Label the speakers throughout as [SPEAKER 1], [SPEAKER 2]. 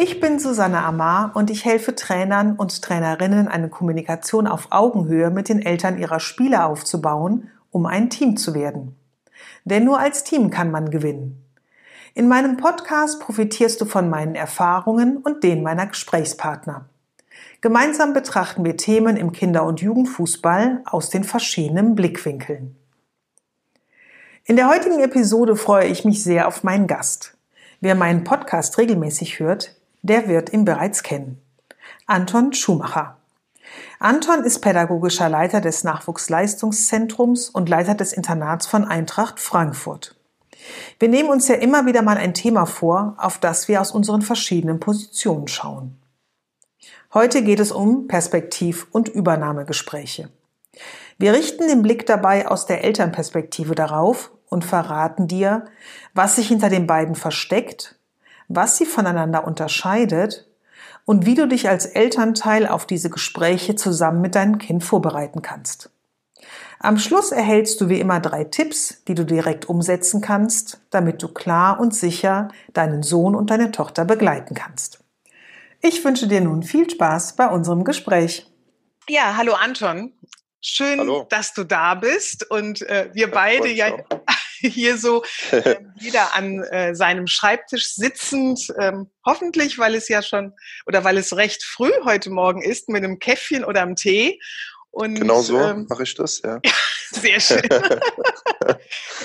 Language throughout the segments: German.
[SPEAKER 1] Ich bin Susanne Amar und ich helfe Trainern und Trainerinnen, eine Kommunikation auf Augenhöhe mit den Eltern ihrer Spieler aufzubauen, um ein Team zu werden. Denn nur als Team kann man gewinnen. In meinem Podcast profitierst du von meinen Erfahrungen und denen meiner Gesprächspartner. Gemeinsam betrachten wir Themen im Kinder- und Jugendfußball aus den verschiedenen Blickwinkeln. In der heutigen Episode freue ich mich sehr auf meinen Gast. Wer meinen Podcast regelmäßig hört, der wird ihn bereits kennen. Anton Schumacher. Anton ist pädagogischer Leiter des Nachwuchsleistungszentrums und Leiter des Internats von Eintracht Frankfurt. Wir nehmen uns ja immer wieder mal ein Thema vor, auf das wir aus unseren verschiedenen Positionen schauen. Heute geht es um Perspektiv- und Übernahmegespräche. Wir richten den Blick dabei aus der Elternperspektive darauf und verraten dir, was sich hinter den beiden versteckt was sie voneinander unterscheidet und wie du dich als Elternteil auf diese Gespräche zusammen mit deinem Kind vorbereiten kannst. Am Schluss erhältst du wie immer drei Tipps, die du direkt umsetzen kannst, damit du klar und sicher deinen Sohn und deine Tochter begleiten kannst. Ich wünsche dir nun viel Spaß bei unserem Gespräch. Ja, hallo Anton. Schön, hallo. dass du da bist und äh, wir beide ja hier so äh, jeder an äh, seinem Schreibtisch sitzend, ähm, hoffentlich, weil es ja schon oder weil es recht früh heute Morgen ist, mit einem Käffchen oder einem Tee.
[SPEAKER 2] Und, genau so ähm, mache ich das, ja.
[SPEAKER 1] Sehr schön.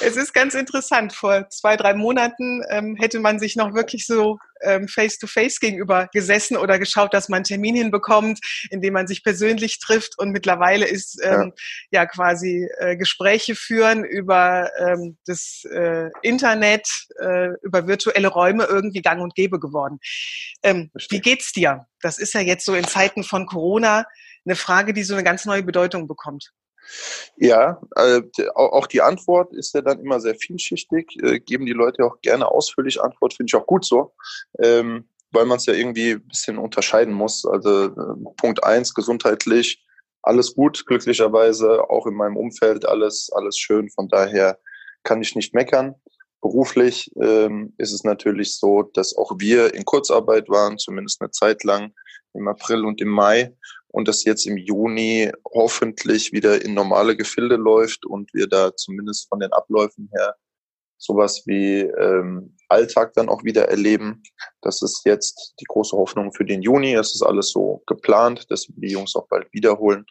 [SPEAKER 1] es ist ganz interessant. Vor zwei, drei Monaten ähm, hätte man sich noch wirklich so ähm, face-to-face gegenüber gesessen oder geschaut, dass man einen Termin hinbekommt, in dem man sich persönlich trifft. Und mittlerweile ist ähm, ja. ja quasi äh, Gespräche führen über ähm, das äh, Internet, äh, über virtuelle Räume irgendwie gang und gäbe geworden. Ähm, wie geht's dir? Das ist ja jetzt so in Zeiten von Corona eine Frage, die so eine ganz neue Bedeutung bekommt.
[SPEAKER 2] Ja, äh, auch die Antwort ist ja dann immer sehr vielschichtig. Äh, geben die Leute auch gerne ausführlich Antwort, finde ich auch gut so, ähm, weil man es ja irgendwie ein bisschen unterscheiden muss. Also äh, Punkt eins gesundheitlich, alles gut, glücklicherweise, auch in meinem Umfeld alles, alles schön. Von daher kann ich nicht meckern. Beruflich ähm, ist es natürlich so, dass auch wir in Kurzarbeit waren, zumindest eine Zeit lang im April und im Mai und das jetzt im Juni hoffentlich wieder in normale Gefilde läuft und wir da zumindest von den Abläufen her sowas wie ähm, Alltag dann auch wieder erleben. Das ist jetzt die große Hoffnung für den Juni. Es ist alles so geplant, dass wir die Jungs auch bald wiederholen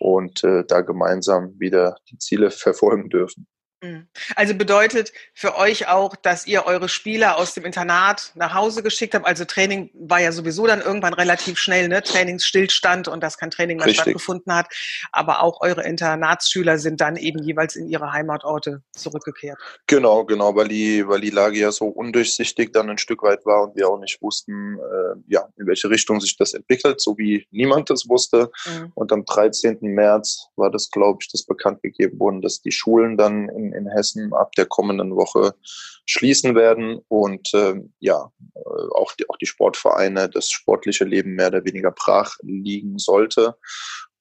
[SPEAKER 2] und äh, da gemeinsam wieder die Ziele verfolgen dürfen.
[SPEAKER 1] Mhm. Also bedeutet für euch auch, dass ihr eure Spieler aus dem Internat nach Hause geschickt habt. Also Training war ja sowieso dann irgendwann relativ schnell, ne? Trainingsstillstand und dass kein Training mehr stattgefunden hat. Aber auch eure Internatsschüler sind dann eben jeweils in ihre Heimatorte zurückgekehrt.
[SPEAKER 2] Genau, genau, weil die, weil die Lage ja so undurchsichtig dann ein Stück weit war und wir auch nicht wussten, äh, ja, in welche Richtung sich das entwickelt, so wie niemand das wusste. Mhm. Und am 13. März war das, glaube ich, das bekannt gegeben worden, dass die Schulen dann in in, Hessen ab der kommenden Woche schließen werden und äh, ja, äh, auch die, auch die Sportvereine, das sportliche Leben mehr oder weniger brach liegen sollte.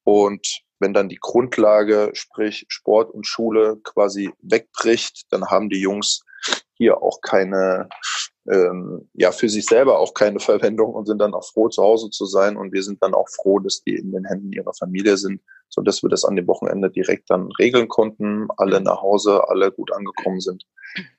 [SPEAKER 2] Und wenn dann die Grundlage, sprich Sport und Schule quasi wegbricht, dann haben die Jungs hier auch keine, ähm, ja, für sich selber auch keine Verwendung und sind dann auch froh, zu Hause zu sein. Und wir sind dann auch froh, dass die in den Händen ihrer Familie sind, so dass wir das an dem Wochenende direkt dann regeln konnten, alle nach Hause, alle gut angekommen sind.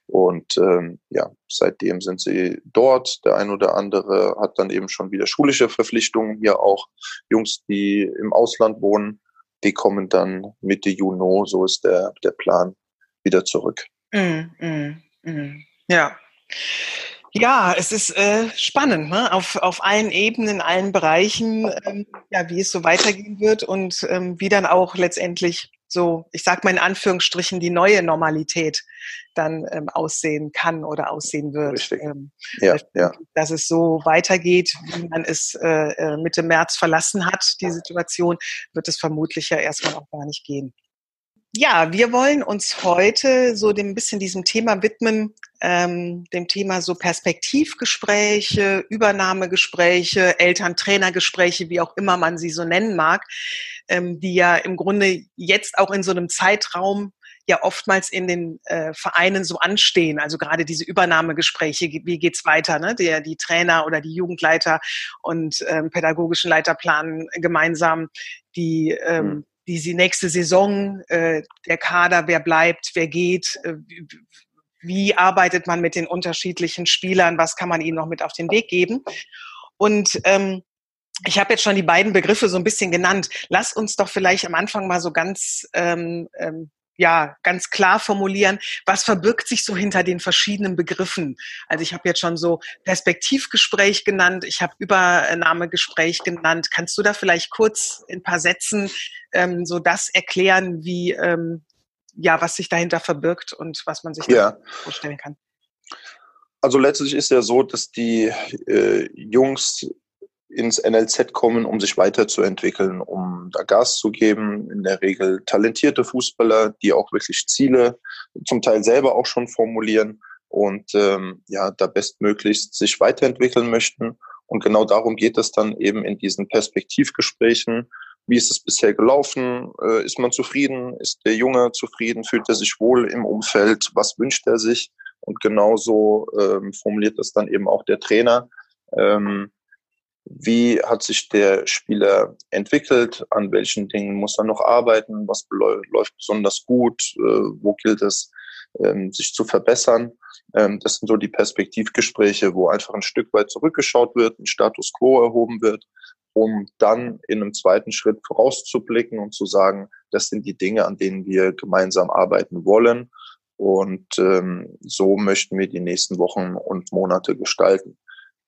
[SPEAKER 2] Und ähm, ja, seitdem sind sie dort. Der ein oder andere hat dann eben schon wieder schulische Verpflichtungen hier auch. Jungs, die im Ausland wohnen, die kommen dann Mitte Juni, so ist der, der Plan, wieder zurück.
[SPEAKER 1] Mm, mm, mm. Ja. Ja, es ist äh, spannend, ne? auf, auf allen Ebenen, in allen Bereichen, ähm, ja, wie es so weitergehen wird und ähm, wie dann auch letztendlich so, ich sag mal in Anführungsstrichen, die neue Normalität dann ähm, aussehen kann oder aussehen wird.
[SPEAKER 2] Richtig. Ähm, ja, ja.
[SPEAKER 1] Dass es so weitergeht, wie man es äh, äh, Mitte März verlassen hat, die Situation, wird es vermutlich ja erstmal auch gar nicht gehen. Ja, wir wollen uns heute so dem bisschen diesem Thema widmen, ähm, dem Thema so Perspektivgespräche, Übernahmegespräche, Eltern-Trainer-Gespräche, wie auch immer man sie so nennen mag, ähm, die ja im Grunde jetzt auch in so einem Zeitraum ja oftmals in den äh, Vereinen so anstehen. Also gerade diese Übernahmegespräche, wie geht's weiter? Ne? Der, die Trainer oder die Jugendleiter und ähm, pädagogischen Leiter planen gemeinsam die ähm, die nächste Saison, äh, der Kader, wer bleibt, wer geht, äh, wie arbeitet man mit den unterschiedlichen Spielern, was kann man ihnen noch mit auf den Weg geben. Und ähm, ich habe jetzt schon die beiden Begriffe so ein bisschen genannt. Lass uns doch vielleicht am Anfang mal so ganz ähm, ähm, ja ganz klar formulieren, was verbirgt sich so hinter den verschiedenen Begriffen. Also ich habe jetzt schon so Perspektivgespräch genannt, ich habe Übernahmegespräch genannt. Kannst du da vielleicht kurz in ein paar Sätzen ähm, so das erklären, wie ähm, ja was sich dahinter verbirgt und was man sich
[SPEAKER 2] ja.
[SPEAKER 1] vorstellen kann?
[SPEAKER 2] Also letztlich ist ja so, dass die äh, Jungs ins NLZ kommen, um sich weiterzuentwickeln, um da Gas zu geben. In der Regel talentierte Fußballer, die auch wirklich Ziele zum Teil selber auch schon formulieren und ähm, ja, da bestmöglichst sich weiterentwickeln möchten. Und genau darum geht es dann eben in diesen Perspektivgesprächen. Wie ist es bisher gelaufen? Äh, ist man zufrieden? Ist der Junge zufrieden? Fühlt er sich wohl im Umfeld? Was wünscht er sich? Und genauso ähm, formuliert das dann eben auch der Trainer. Ähm, wie hat sich der Spieler entwickelt, an welchen Dingen muss er noch arbeiten, was läuft besonders gut, äh, wo gilt es, ähm, sich zu verbessern. Ähm, das sind so die Perspektivgespräche, wo einfach ein Stück weit zurückgeschaut wird, ein Status quo erhoben wird, um dann in einem zweiten Schritt vorauszublicken und zu sagen, das sind die Dinge, an denen wir gemeinsam arbeiten wollen. Und ähm, so möchten wir die nächsten Wochen und Monate gestalten.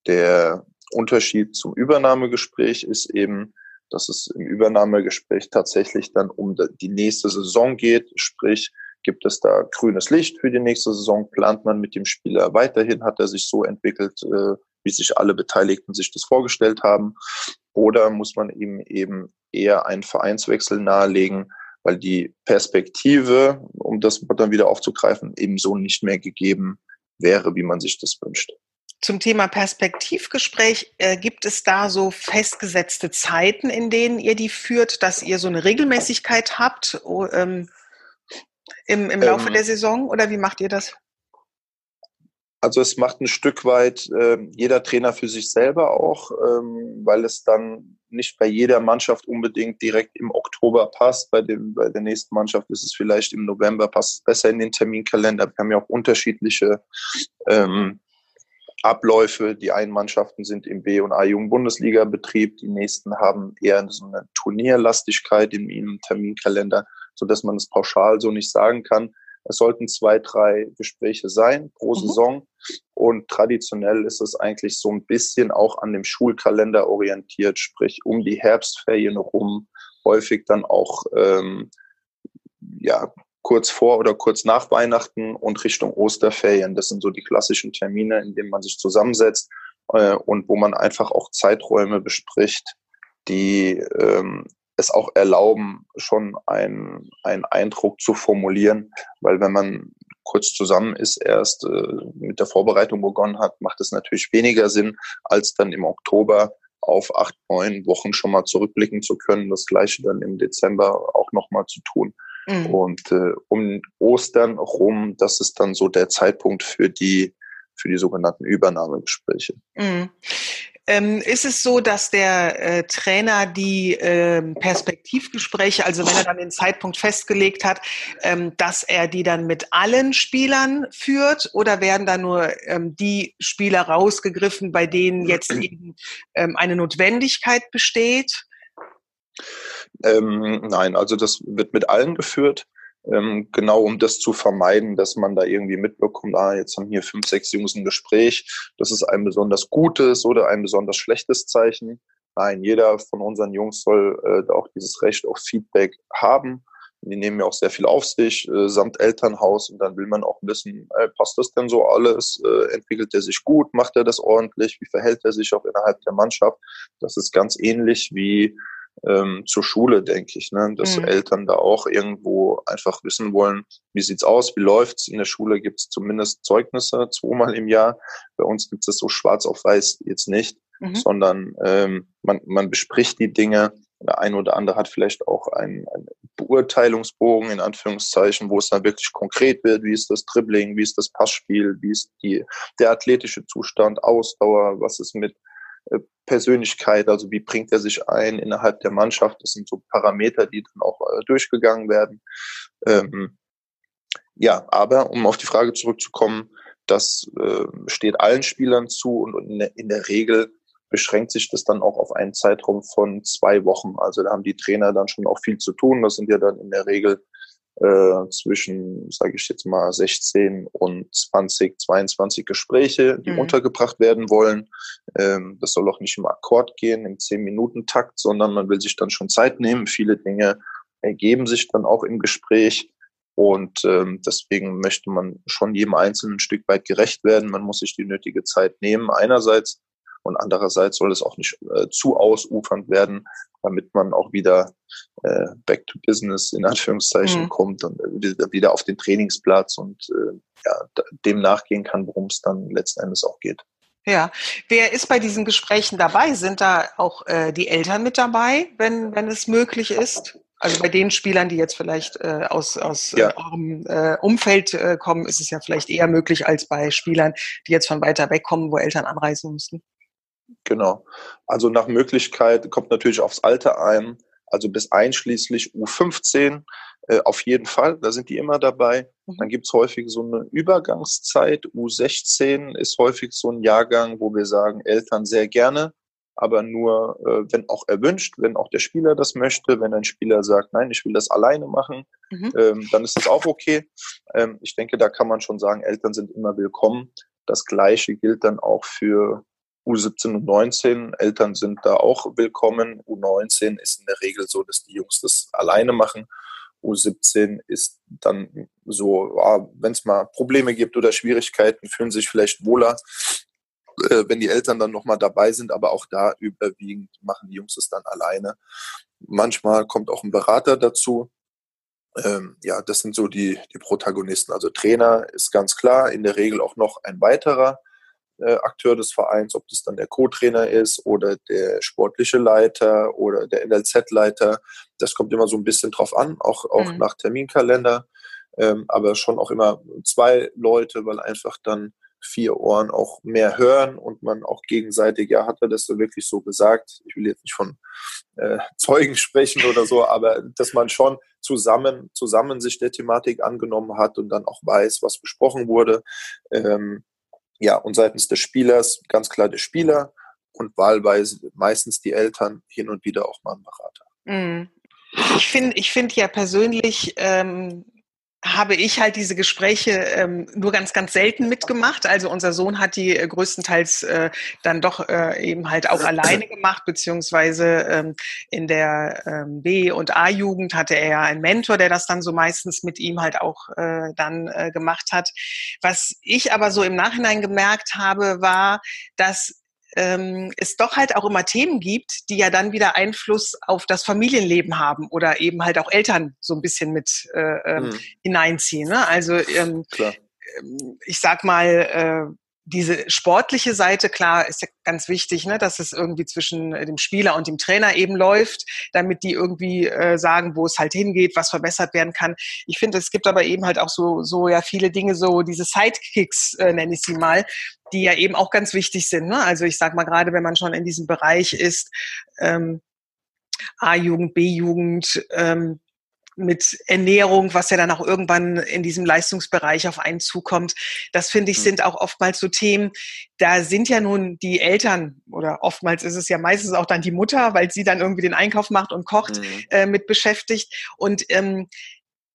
[SPEAKER 2] Der Unterschied zum Übernahmegespräch ist eben, dass es im Übernahmegespräch tatsächlich dann um die nächste Saison geht. Sprich, gibt es da grünes Licht für die nächste Saison? Plant man mit dem Spieler weiterhin? Hat er sich so entwickelt, äh, wie sich alle Beteiligten sich das vorgestellt haben? Oder muss man ihm eben eher einen Vereinswechsel nahelegen, weil die Perspektive, um das dann wieder aufzugreifen, eben so nicht mehr gegeben wäre, wie man sich das wünscht.
[SPEAKER 1] Zum Thema Perspektivgespräch, äh, gibt es da so festgesetzte Zeiten, in denen ihr die führt, dass ihr so eine Regelmäßigkeit habt oh, ähm, im, im Laufe ähm, der Saison oder wie macht ihr das?
[SPEAKER 2] Also es macht ein Stück weit äh, jeder Trainer für sich selber auch, ähm, weil es dann nicht bei jeder Mannschaft unbedingt direkt im Oktober passt. Bei, dem, bei der nächsten Mannschaft ist es vielleicht im November, passt es besser in den Terminkalender. Wir haben ja auch unterschiedliche ähm, Abläufe. Die einen Mannschaften sind im B- und A-Jugend-Bundesliga-Betrieb, die nächsten haben eher so eine Turnierlastigkeit in ihrem Terminkalender, so dass man es pauschal so nicht sagen kann. Es sollten zwei, drei Gespräche sein pro mhm. Saison. Und traditionell ist es eigentlich so ein bisschen auch an dem Schulkalender orientiert, sprich um die Herbstferien rum, häufig dann auch ähm, ja, kurz vor oder kurz nach Weihnachten und Richtung Osterferien. Das sind so die klassischen Termine, in denen man sich zusammensetzt äh, und wo man einfach auch Zeiträume bespricht, die ähm, es auch erlauben, schon einen, einen Eindruck zu formulieren, weil wenn man kurz zusammen ist, erst äh, mit der Vorbereitung begonnen hat, macht es natürlich weniger Sinn, als dann im Oktober auf acht, neun Wochen schon mal zurückblicken zu können, das gleiche dann im Dezember auch nochmal zu tun. Mhm. Und äh, um Ostern rum, das ist dann so der Zeitpunkt für die für die sogenannten Übernahmegespräche. Mhm.
[SPEAKER 1] Ähm, ist es so, dass der äh, Trainer die äh, Perspektivgespräche, also wenn er dann den Zeitpunkt festgelegt hat, ähm, dass er die dann mit allen Spielern führt oder werden da nur ähm, die Spieler rausgegriffen, bei denen jetzt eben ähm, eine Notwendigkeit besteht?
[SPEAKER 2] Ähm, nein, also das wird mit allen geführt, ähm, genau um das zu vermeiden, dass man da irgendwie mitbekommt, ah, jetzt haben hier fünf, sechs Jungs ein Gespräch, das ist ein besonders gutes oder ein besonders schlechtes Zeichen. Nein, jeder von unseren Jungs soll äh, auch dieses Recht auf Feedback haben. Die nehmen ja auch sehr viel auf sich, äh, samt Elternhaus. Und dann will man auch wissen, ey, passt das denn so alles? Äh, entwickelt er sich gut? Macht er das ordentlich? Wie verhält er sich auch innerhalb der Mannschaft? Das ist ganz ähnlich wie ähm, zur Schule, denke ich, ne? dass mhm. Eltern da auch irgendwo einfach wissen wollen, wie sieht's aus, wie läuft's. In der Schule gibt's zumindest Zeugnisse zweimal im Jahr. Bei uns gibt es so schwarz auf weiß jetzt nicht, mhm. sondern ähm, man, man bespricht die Dinge. Der eine oder andere hat vielleicht auch einen, einen Beurteilungsbogen in Anführungszeichen, wo es dann wirklich konkret wird, wie ist das Dribbling, wie ist das Passspiel, wie ist die, der athletische Zustand, Ausdauer, was ist mit Persönlichkeit, also wie bringt er sich ein innerhalb der Mannschaft. Das sind so Parameter, die dann auch äh, durchgegangen werden. Ähm, ja, aber um auf die Frage zurückzukommen, das äh, steht allen Spielern zu und, und in, der, in der Regel beschränkt sich das dann auch auf einen Zeitraum von zwei Wochen. Also da haben die Trainer dann schon auch viel zu tun. Das sind ja dann in der Regel äh, zwischen, sage ich jetzt mal, 16 und 20, 22 Gespräche, die mhm. untergebracht werden wollen. Ähm, das soll auch nicht im Akkord gehen, im 10-Minuten-Takt, sondern man will sich dann schon Zeit nehmen. Viele Dinge ergeben sich dann auch im Gespräch. Und ähm, deswegen möchte man schon jedem Einzelnen ein Stück weit gerecht werden. Man muss sich die nötige Zeit nehmen, einerseits. Und andererseits soll es auch nicht äh, zu ausufernd werden, damit man auch wieder äh, back to business in Anführungszeichen mhm. kommt und wieder auf den Trainingsplatz und äh, ja, dem nachgehen kann, worum es dann letzten Endes auch geht.
[SPEAKER 1] Ja, wer ist bei diesen Gesprächen dabei? Sind da auch äh, die Eltern mit dabei, wenn, wenn es möglich ist? Also bei den Spielern, die jetzt vielleicht äh, aus, aus ja. äh, eurem äh, Umfeld äh, kommen, ist es ja vielleicht eher möglich als bei Spielern, die jetzt von weiter weg kommen, wo Eltern anreisen müssen.
[SPEAKER 2] Genau. Also nach Möglichkeit kommt natürlich aufs Alter ein, also bis einschließlich U15 äh, auf jeden Fall, da sind die immer dabei. Mhm. Dann gibt's häufig so eine Übergangszeit. U16 ist häufig so ein Jahrgang, wo wir sagen, Eltern sehr gerne, aber nur, äh, wenn auch erwünscht, wenn auch der Spieler das möchte, wenn ein Spieler sagt, nein, ich will das alleine machen, mhm. ähm, dann ist das auch okay. Ähm, ich denke, da kann man schon sagen, Eltern sind immer willkommen. Das Gleiche gilt dann auch für U17 und 19. Eltern sind da auch willkommen. U19 ist in der Regel so, dass die Jungs das alleine machen. U17 ist dann so, ja, wenn es mal Probleme gibt oder Schwierigkeiten, fühlen sich vielleicht wohler, äh, wenn die Eltern dann nochmal dabei sind. Aber auch da überwiegend machen die Jungs es dann alleine. Manchmal kommt auch ein Berater dazu. Ähm, ja, das sind so die, die Protagonisten. Also Trainer ist ganz klar, in der Regel auch noch ein weiterer äh, Akteur des Vereins, ob das dann der Co-Trainer ist oder der sportliche Leiter oder der NLZ-Leiter. Das kommt immer so ein bisschen drauf an, auch, auch mhm. nach Terminkalender. Ähm, aber schon auch immer zwei Leute, weil einfach dann vier Ohren auch mehr hören und man auch gegenseitig, ja, hat er das so wirklich so gesagt? Ich will jetzt nicht von äh, Zeugen sprechen oder so, aber dass man schon zusammen, zusammen sich der Thematik angenommen hat und dann auch weiß, was besprochen wurde. Ähm, ja, und seitens des Spielers ganz klar der Spieler und wahlweise meistens die Eltern, hin und wieder auch mal ein Berater.
[SPEAKER 1] Mhm. Ich finde ich finde ja persönlich ähm, habe ich halt diese Gespräche ähm, nur ganz, ganz selten mitgemacht. Also unser Sohn hat die äh, größtenteils äh, dann doch äh, eben halt auch alleine gemacht, beziehungsweise ähm, in der ähm, B- und A-Jugend hatte er ja einen Mentor, der das dann so meistens mit ihm halt auch äh, dann äh, gemacht hat. Was ich aber so im Nachhinein gemerkt habe, war, dass ähm, es doch halt auch immer Themen gibt, die ja dann wieder Einfluss auf das Familienleben haben oder eben halt auch Eltern so ein bisschen mit äh, mhm. hineinziehen. Ne? Also ähm, ähm, ich sag mal, äh, diese sportliche Seite, klar, ist ja ganz wichtig, ne, dass es irgendwie zwischen dem Spieler und dem Trainer eben läuft, damit die irgendwie äh, sagen, wo es halt hingeht, was verbessert werden kann. Ich finde, es gibt aber eben halt auch so, so ja viele Dinge, so diese Sidekicks, äh, nenne ich sie mal, die ja eben auch ganz wichtig sind. Ne? Also ich sag mal gerade, wenn man schon in diesem Bereich ist, ähm, A-Jugend, B-Jugend, ähm, mit Ernährung, was ja dann auch irgendwann in diesem Leistungsbereich auf einen zukommt. Das finde ich hm. sind auch oftmals so Themen. Da sind ja nun die Eltern oder oftmals ist es ja meistens auch dann die Mutter, weil sie dann irgendwie den Einkauf macht und kocht, mhm. äh, mit beschäftigt. Und ähm,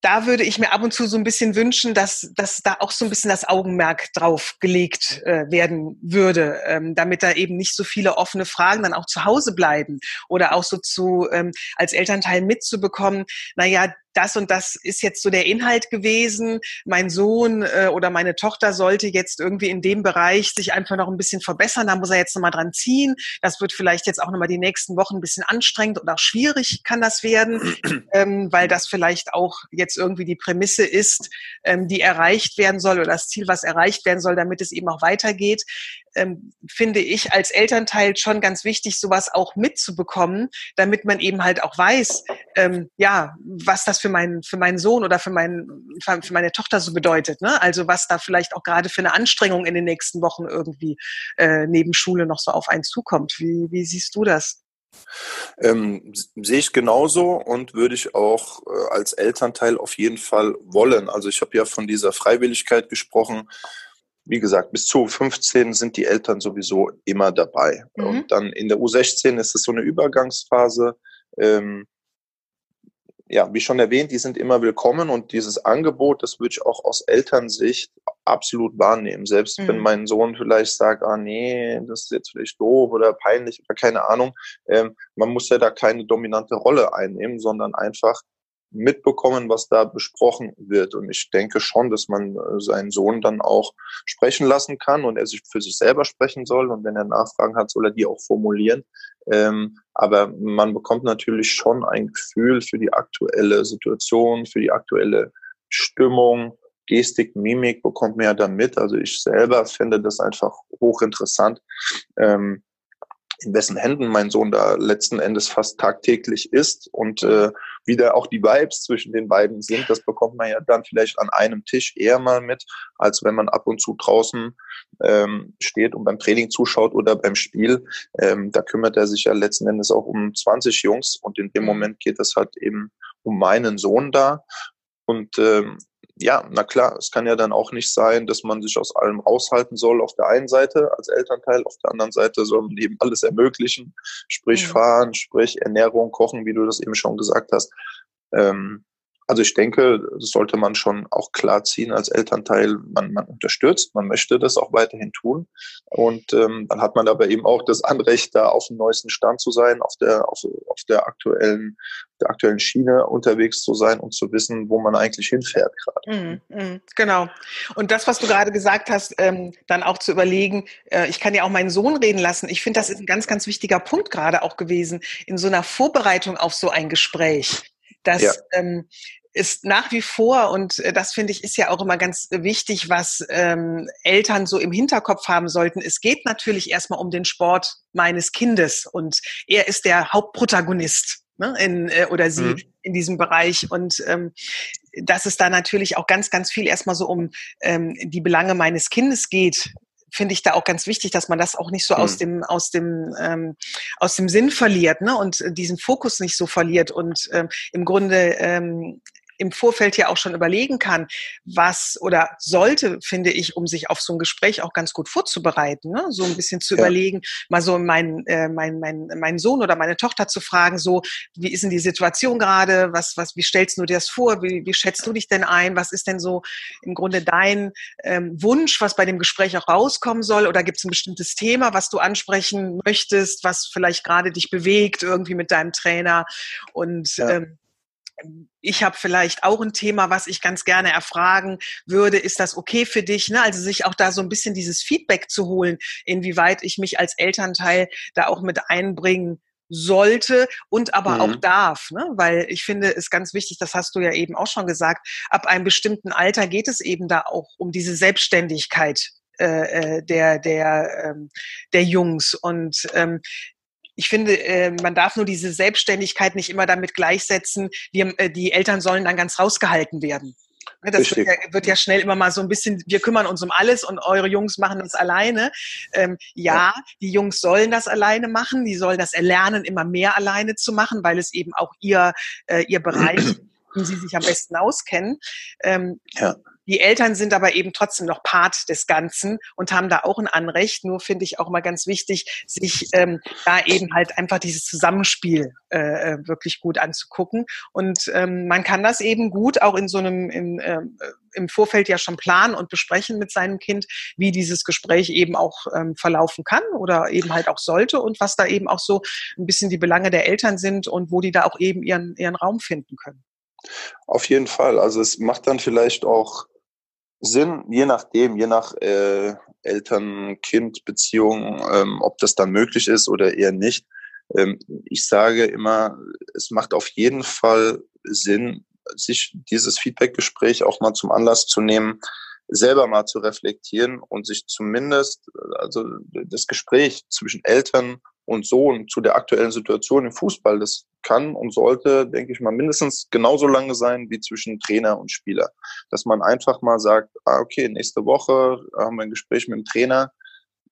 [SPEAKER 1] da würde ich mir ab und zu so ein bisschen wünschen, dass, dass da auch so ein bisschen das Augenmerk drauf gelegt äh, werden würde, ähm, damit da eben nicht so viele offene Fragen dann auch zu Hause bleiben oder auch so zu ähm, als Elternteil mitzubekommen, naja, das und das ist jetzt so der Inhalt gewesen. Mein Sohn äh, oder meine Tochter sollte jetzt irgendwie in dem Bereich sich einfach noch ein bisschen verbessern. Da muss er jetzt nochmal dran ziehen. Das wird vielleicht jetzt auch nochmal die nächsten Wochen ein bisschen anstrengend oder auch schwierig kann das werden, ähm, weil das vielleicht auch jetzt irgendwie die Prämisse ist, ähm, die erreicht werden soll oder das Ziel, was erreicht werden soll, damit es eben auch weitergeht ähm, finde ich als Elternteil schon ganz wichtig, sowas auch mitzubekommen, damit man eben halt auch weiß, ähm, ja, was das für meinen für meinen Sohn oder für, meinen, für meine Tochter so bedeutet. Ne? Also was da vielleicht auch gerade für eine Anstrengung in den nächsten Wochen irgendwie äh, neben Schule noch so auf einen zukommt. Wie, wie siehst du das?
[SPEAKER 2] Ähm, sehe ich genauso und würde ich auch äh, als Elternteil auf jeden Fall wollen. Also ich habe ja von dieser Freiwilligkeit gesprochen wie gesagt, bis zu 15 sind die Eltern sowieso immer dabei. Mhm. Und dann in der U16 ist es so eine Übergangsphase. Ähm, ja, wie schon erwähnt, die sind immer willkommen und dieses Angebot, das würde ich auch aus Elternsicht absolut wahrnehmen. Selbst mhm. wenn mein Sohn vielleicht sagt, ah nee, das ist jetzt vielleicht doof oder peinlich oder keine Ahnung. Ähm, man muss ja da keine dominante Rolle einnehmen, sondern einfach mitbekommen, was da besprochen wird. Und ich denke schon, dass man äh, seinen Sohn dann auch sprechen lassen kann und er sich für sich selber sprechen soll. Und wenn er Nachfragen hat, soll er die auch formulieren. Ähm, aber man bekommt natürlich schon ein Gefühl für die aktuelle Situation, für die aktuelle Stimmung. Gestik, Mimik bekommt man ja dann mit. Also ich selber finde das einfach hochinteressant. Ähm, in wessen Händen mein Sohn da letzten Endes fast tagtäglich ist und äh, wie da auch die Vibes zwischen den beiden sind, das bekommt man ja dann vielleicht an einem Tisch eher mal mit, als wenn man ab und zu draußen ähm, steht und beim Training zuschaut oder beim Spiel. Ähm, da kümmert er sich ja letzten Endes auch um 20 Jungs und in dem mhm. Moment geht es halt eben um meinen Sohn da. Und ähm, ja, na klar, es kann ja dann auch nicht sein, dass man sich aus allem raushalten soll auf der einen Seite als Elternteil, auf der anderen Seite soll man eben alles ermöglichen, sprich mhm. fahren, sprich Ernährung, kochen, wie du das eben schon gesagt hast. Ähm, also ich denke, das sollte man schon auch klar ziehen als Elternteil. Man, man unterstützt, man möchte das auch weiterhin tun. Und ähm, dann hat man aber eben auch das Anrecht, da auf dem neuesten Stand zu sein, auf der, auf, auf der aktuellen, der aktuellen Schiene unterwegs zu sein und zu wissen, wo man eigentlich hinfährt gerade.
[SPEAKER 1] Mm, mm, genau. Und das, was du gerade gesagt hast, ähm, dann auch zu überlegen, äh, ich kann ja auch meinen Sohn reden lassen. Ich finde, das ist ein ganz, ganz wichtiger Punkt gerade auch gewesen in so einer Vorbereitung auf so ein Gespräch dass ja. ähm, ist nach wie vor, und äh, das finde ich ist ja auch immer ganz wichtig, was ähm, Eltern so im Hinterkopf haben sollten. Es geht natürlich erstmal um den Sport meines Kindes und er ist der Hauptprotagonist. Ne, in, äh, oder sie mhm. in diesem Bereich und ähm, dass es da natürlich auch ganz, ganz viel erstmal so um ähm, die Belange meines Kindes geht, finde ich da auch ganz wichtig, dass man das auch nicht so mhm. aus dem aus dem ähm, aus dem Sinn verliert, ne? Und diesen Fokus nicht so verliert und ähm, im Grunde ähm, im Vorfeld ja auch schon überlegen kann, was oder sollte, finde ich, um sich auf so ein Gespräch auch ganz gut vorzubereiten, ne? so ein bisschen zu ja. überlegen, mal so meinen äh, mein, mein, mein Sohn oder meine Tochter zu fragen, so, wie ist denn die Situation gerade, was, was, wie stellst du dir das vor, wie, wie schätzt du dich denn ein, was ist denn so im Grunde dein ähm, Wunsch, was bei dem Gespräch auch rauskommen soll oder gibt es ein bestimmtes Thema, was du ansprechen möchtest, was vielleicht gerade dich bewegt, irgendwie mit deinem Trainer und ja. ähm, ich habe vielleicht auch ein Thema, was ich ganz gerne erfragen würde. Ist das okay für dich? Ne? Also sich auch da so ein bisschen dieses Feedback zu holen, inwieweit ich mich als Elternteil da auch mit einbringen sollte und aber mhm. auch darf, ne? weil ich finde, ist ganz wichtig, das hast du ja eben auch schon gesagt, ab einem bestimmten Alter geht es eben da auch um diese Selbstständigkeit äh, äh der der ähm, der Jungs und ähm, ich finde, äh, man darf nur diese Selbstständigkeit nicht immer damit gleichsetzen, äh, die Eltern sollen dann ganz rausgehalten werden. Ne, das wird ja, wird ja, schnell immer mal so ein bisschen, wir kümmern uns um alles und eure Jungs machen das alleine. Ähm, ja, ja, die Jungs sollen das alleine machen, die sollen das erlernen, immer mehr alleine zu machen, weil es eben auch ihr, äh, ihr Bereich, in dem sie sich am besten auskennen. Ähm, ja. Die Eltern sind aber eben trotzdem noch Part des Ganzen und haben da auch ein Anrecht. Nur finde ich auch mal ganz wichtig, sich ähm, da eben halt einfach dieses Zusammenspiel äh, äh, wirklich gut anzugucken. Und ähm, man kann das eben gut auch in so einem in, äh, im Vorfeld ja schon planen und besprechen mit seinem Kind, wie dieses Gespräch eben auch ähm, verlaufen kann oder eben halt auch sollte und was da eben auch so ein bisschen die Belange der Eltern sind und wo die da auch eben ihren, ihren Raum finden können.
[SPEAKER 2] Auf jeden Fall. Also es macht dann vielleicht auch Sinn, je nachdem, je nach äh, Eltern-Kind-Beziehung, ähm, ob das dann möglich ist oder eher nicht. Ähm, ich sage immer, es macht auf jeden Fall Sinn, sich dieses Feedback-Gespräch auch mal zum Anlass zu nehmen, selber mal zu reflektieren und sich zumindest, also das Gespräch zwischen Eltern und Sohn zu der aktuellen Situation im Fußball, das kann und sollte, denke ich mal, mindestens genauso lange sein wie zwischen Trainer und Spieler. Dass man einfach mal sagt, ah, okay, nächste Woche haben wir ein Gespräch mit dem Trainer,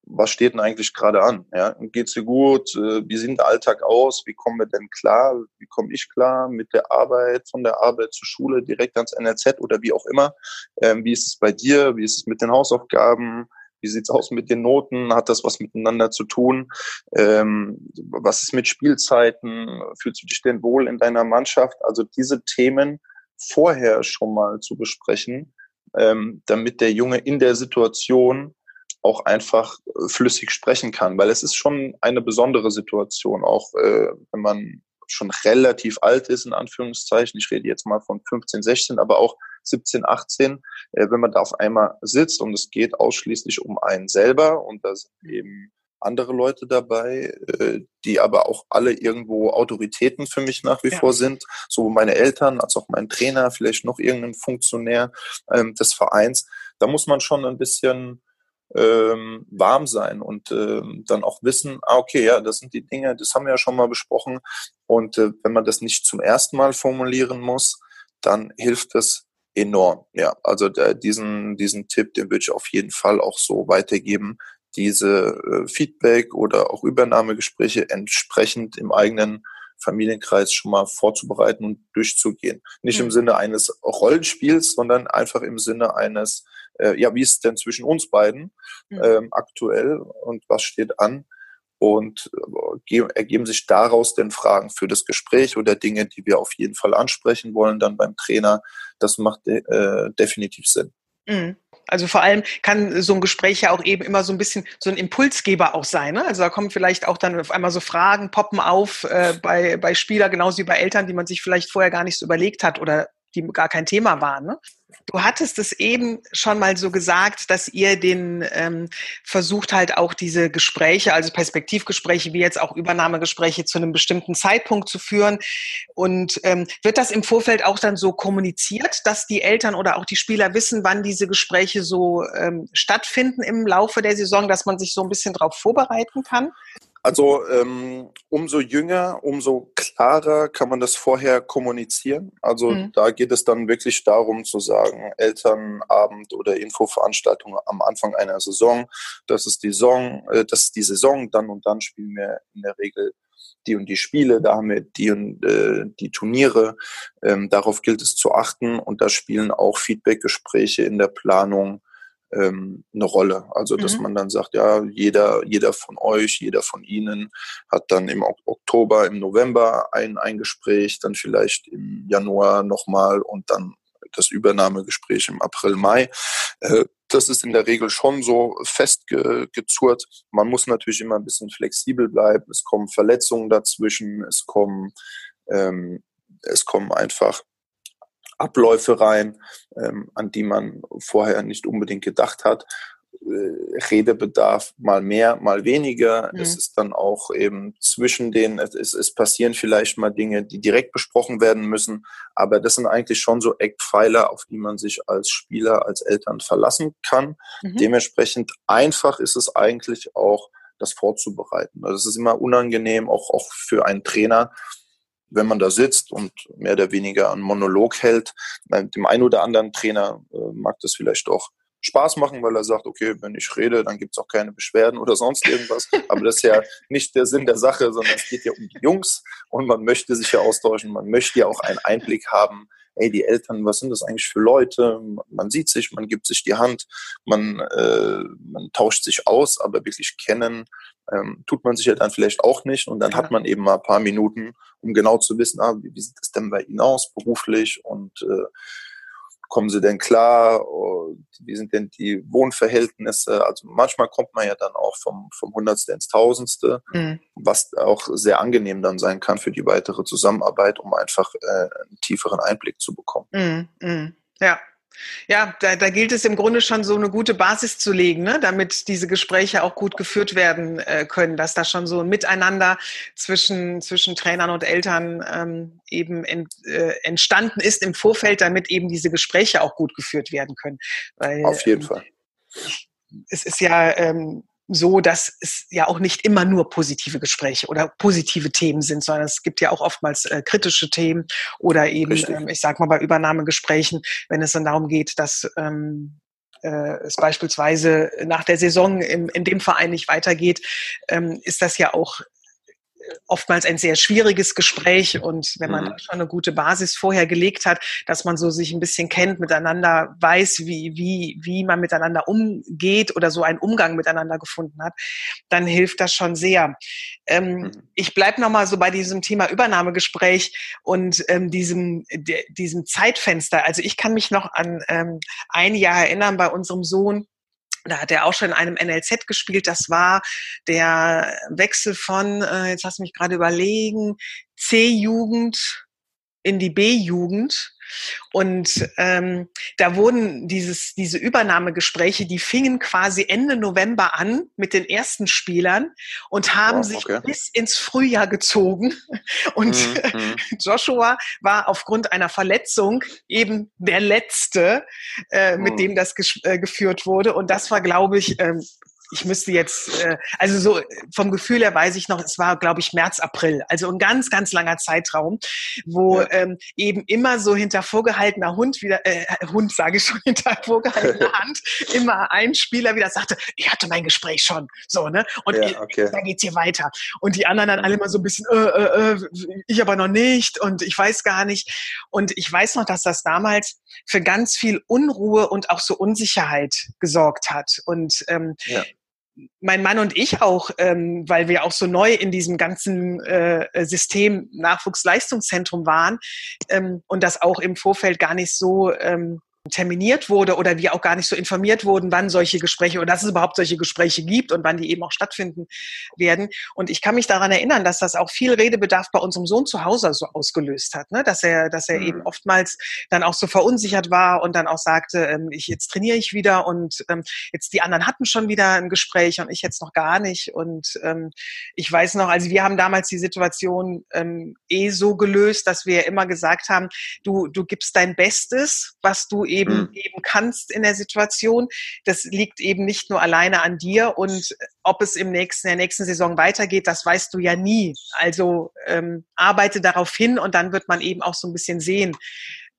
[SPEAKER 2] was steht denn eigentlich gerade an? Ja, geht's dir gut? Äh, wie sieht der Alltag aus? Wie kommen wir denn klar? Wie komme ich klar mit der Arbeit, von der Arbeit zur Schule direkt ans NRZ oder wie auch immer? Ähm, wie ist es bei dir? Wie ist es mit den Hausaufgaben? Wie sieht's aus mit den Noten? Hat das was miteinander zu tun? Ähm, was ist mit Spielzeiten? Fühlst du dich denn wohl in deiner Mannschaft? Also diese Themen vorher schon mal zu besprechen, ähm, damit der Junge in der Situation auch einfach äh, flüssig sprechen kann, weil es ist schon eine besondere Situation, auch äh, wenn man schon relativ alt ist, in Anführungszeichen. Ich rede jetzt mal von 15, 16, aber auch 17, 18, äh, wenn man da auf einmal sitzt und es geht ausschließlich um einen selber und da sind eben andere Leute dabei, äh, die aber auch alle irgendwo Autoritäten für mich nach wie ja. vor sind, so meine Eltern als auch mein Trainer, vielleicht noch irgendein Funktionär ähm, des Vereins. Da muss man schon ein bisschen ähm, warm sein und ähm, dann auch wissen, ah, okay, ja, das sind die Dinge, das haben wir ja schon mal besprochen. Und äh, wenn man das nicht zum ersten Mal formulieren muss, dann hilft es enorm. Ja, also der, diesen, diesen Tipp, den würde ich auf jeden Fall auch so weitergeben, diese äh, Feedback oder auch Übernahmegespräche entsprechend im eigenen Familienkreis schon mal vorzubereiten und durchzugehen. Nicht mhm. im Sinne eines Rollenspiels, sondern einfach im Sinne eines, äh, ja, wie ist es denn zwischen uns beiden mhm. ähm, aktuell und was steht an? Und äh, ergeben sich daraus denn Fragen für das Gespräch oder Dinge, die wir auf jeden Fall ansprechen wollen dann beim Trainer. Das macht äh, definitiv Sinn.
[SPEAKER 1] Mhm. Also vor allem kann so ein Gespräch ja auch eben immer so ein bisschen so ein Impulsgeber auch sein. Ne? Also da kommen vielleicht auch dann auf einmal so Fragen, poppen auf äh, bei, bei Spieler, genauso wie bei Eltern, die man sich vielleicht vorher gar nicht so überlegt hat oder die gar kein Thema waren. Ne? Du hattest es eben schon mal so gesagt, dass ihr den ähm, versucht halt auch diese Gespräche, also Perspektivgespräche wie jetzt auch Übernahmegespräche zu einem bestimmten Zeitpunkt zu führen. Und ähm, wird das im Vorfeld auch dann so kommuniziert, dass die Eltern oder auch die Spieler wissen, wann diese Gespräche so ähm, stattfinden im Laufe der Saison, dass man sich so ein bisschen darauf vorbereiten kann?
[SPEAKER 2] Also ähm, umso jünger, umso klarer kann man das vorher kommunizieren. Also mhm. da geht es dann wirklich darum zu sagen, Elternabend oder Infoveranstaltung am Anfang einer Saison, das ist die Saison, äh, das ist die Saison, dann und dann spielen wir in der Regel die und die Spiele, da haben wir die und äh, die Turniere. Ähm, darauf gilt es zu achten und da spielen auch Feedbackgespräche in der Planung ähm, eine Rolle. Also dass mhm. man dann sagt, ja, jeder, jeder von euch, jeder von Ihnen hat dann im Oktober, im November ein, ein Gespräch, dann vielleicht im Januar nochmal und dann das Übernahmegespräch im April, Mai. Äh, das ist in der Regel schon so festgezurrt. Man muss natürlich immer ein bisschen flexibel bleiben. Es kommen Verletzungen dazwischen, es kommen, ähm, es kommen einfach Abläufe rein, ähm, an die man vorher nicht unbedingt gedacht hat. Äh, Redebedarf mal mehr, mal weniger. Mhm. Es ist dann auch eben zwischen den, es, es passieren vielleicht mal Dinge, die direkt besprochen werden müssen, aber das sind eigentlich schon so Eckpfeiler, auf die man sich als Spieler, als Eltern verlassen kann. Mhm. Dementsprechend einfach ist es eigentlich auch, das vorzubereiten. Also es ist immer unangenehm, auch, auch für einen Trainer, wenn man da sitzt und mehr oder weniger einen Monolog hält. Dem einen oder anderen Trainer äh, mag das vielleicht auch Spaß machen, weil er sagt, okay, wenn ich rede, dann gibt es auch keine Beschwerden oder sonst irgendwas. Aber das ist ja nicht der Sinn der Sache, sondern es geht ja um die Jungs und man möchte sich ja austauschen, man möchte ja auch einen Einblick haben, ey, die Eltern, was sind das eigentlich für Leute? Man sieht sich, man gibt sich die Hand, man, äh, man tauscht sich aus, aber wirklich kennen ähm, tut man sich ja dann vielleicht auch nicht. Und dann ja. hat man eben mal ein paar Minuten, um genau zu wissen, ah, wie, wie sieht das denn bei Ihnen aus beruflich und äh, kommen sie denn klar? Wie sind denn die Wohnverhältnisse? Also manchmal kommt man ja dann auch vom, vom Hundertste ins Tausendste, mhm. was auch sehr angenehm dann sein kann für die weitere Zusammenarbeit, um einfach äh, einen tieferen Einblick zu bekommen.
[SPEAKER 1] Mhm. Mhm. Ja, ja, da, da gilt es im Grunde schon so eine gute Basis zu legen, ne? damit diese Gespräche auch gut geführt werden äh, können, dass da schon so ein Miteinander zwischen, zwischen Trainern und Eltern ähm, eben ent, äh, entstanden ist im Vorfeld, damit eben diese Gespräche auch gut geführt werden können.
[SPEAKER 2] Weil, Auf jeden ähm, Fall.
[SPEAKER 1] Es ist ja ähm, so, dass es ja auch nicht immer nur positive Gespräche oder positive Themen sind, sondern es gibt ja auch oftmals äh, kritische Themen oder eben, ähm, ich sag mal, bei Übernahmegesprächen, wenn es dann darum geht, dass ähm, äh, es beispielsweise nach der Saison in, in dem Verein nicht weitergeht, ähm, ist das ja auch oftmals ein sehr schwieriges Gespräch und wenn man mhm. schon eine gute Basis vorher gelegt hat, dass man so sich ein bisschen kennt, miteinander weiß, wie, wie, wie man miteinander umgeht oder so einen Umgang miteinander gefunden hat, dann hilft das schon sehr. Ähm, mhm. Ich bleibe nochmal so bei diesem Thema Übernahmegespräch und ähm, diesem, de, diesem Zeitfenster. Also ich kann mich noch an ähm, ein Jahr erinnern bei unserem Sohn, da hat er auch schon in einem NLZ gespielt. Das war der Wechsel von, äh, jetzt lass mich gerade überlegen, C-Jugend in die B-Jugend. Und ähm, da wurden dieses, diese Übernahmegespräche, die fingen quasi Ende November an mit den ersten Spielern und haben oh, okay. sich bis ins Frühjahr gezogen. Und mhm, mhm. Joshua war aufgrund einer Verletzung eben der Letzte, äh, mit mhm. dem das äh, geführt wurde. Und das war, glaube ich, ähm, ich müsste jetzt, äh, also so vom Gefühl her weiß ich noch, es war, glaube ich, März, April, also ein ganz, ganz langer Zeitraum, wo ja. ähm, eben immer so hinter vorgehaltener Hund wieder, äh, Hund sage ich schon, hinter vorgehaltener Hand, immer ein Spieler wieder sagte, ich hatte mein Gespräch schon, so, ne? Und ja, okay. da geht's hier weiter. Und die anderen dann alle immer so ein bisschen, äh, äh, äh, ich aber noch nicht und ich weiß gar nicht. Und ich weiß noch, dass das damals für ganz viel Unruhe und auch so Unsicherheit gesorgt hat. Und ähm, ja mein Mann und ich auch, ähm, weil wir auch so neu in diesem ganzen äh, System Nachwuchsleistungszentrum waren ähm, und das auch im Vorfeld gar nicht so ähm, terminiert wurde oder wir auch gar nicht so informiert wurden, wann solche Gespräche oder dass es überhaupt solche Gespräche gibt und wann die eben auch stattfinden werden. Und ich kann mich daran erinnern, dass das auch viel Redebedarf bei unserem Sohn zu Hause so ausgelöst hat, ne? dass er, dass er mhm. eben oftmals dann auch so verunsichert war und dann auch sagte, ähm, ich jetzt trainiere ich wieder und ähm, jetzt die anderen hatten schon wieder ein Gespräch und ich jetzt noch gar nicht. Und ähm, ich weiß noch, also wir haben damals die Situation ähm, eh so gelöst, dass wir immer gesagt haben, du, du gibst dein Bestes, was du eben mhm. geben kannst in der Situation. Das liegt eben nicht nur alleine an dir und ob es im nächsten, in der nächsten Saison weitergeht, das weißt du ja nie. Also ähm, arbeite darauf hin und dann wird man eben auch so ein bisschen sehen.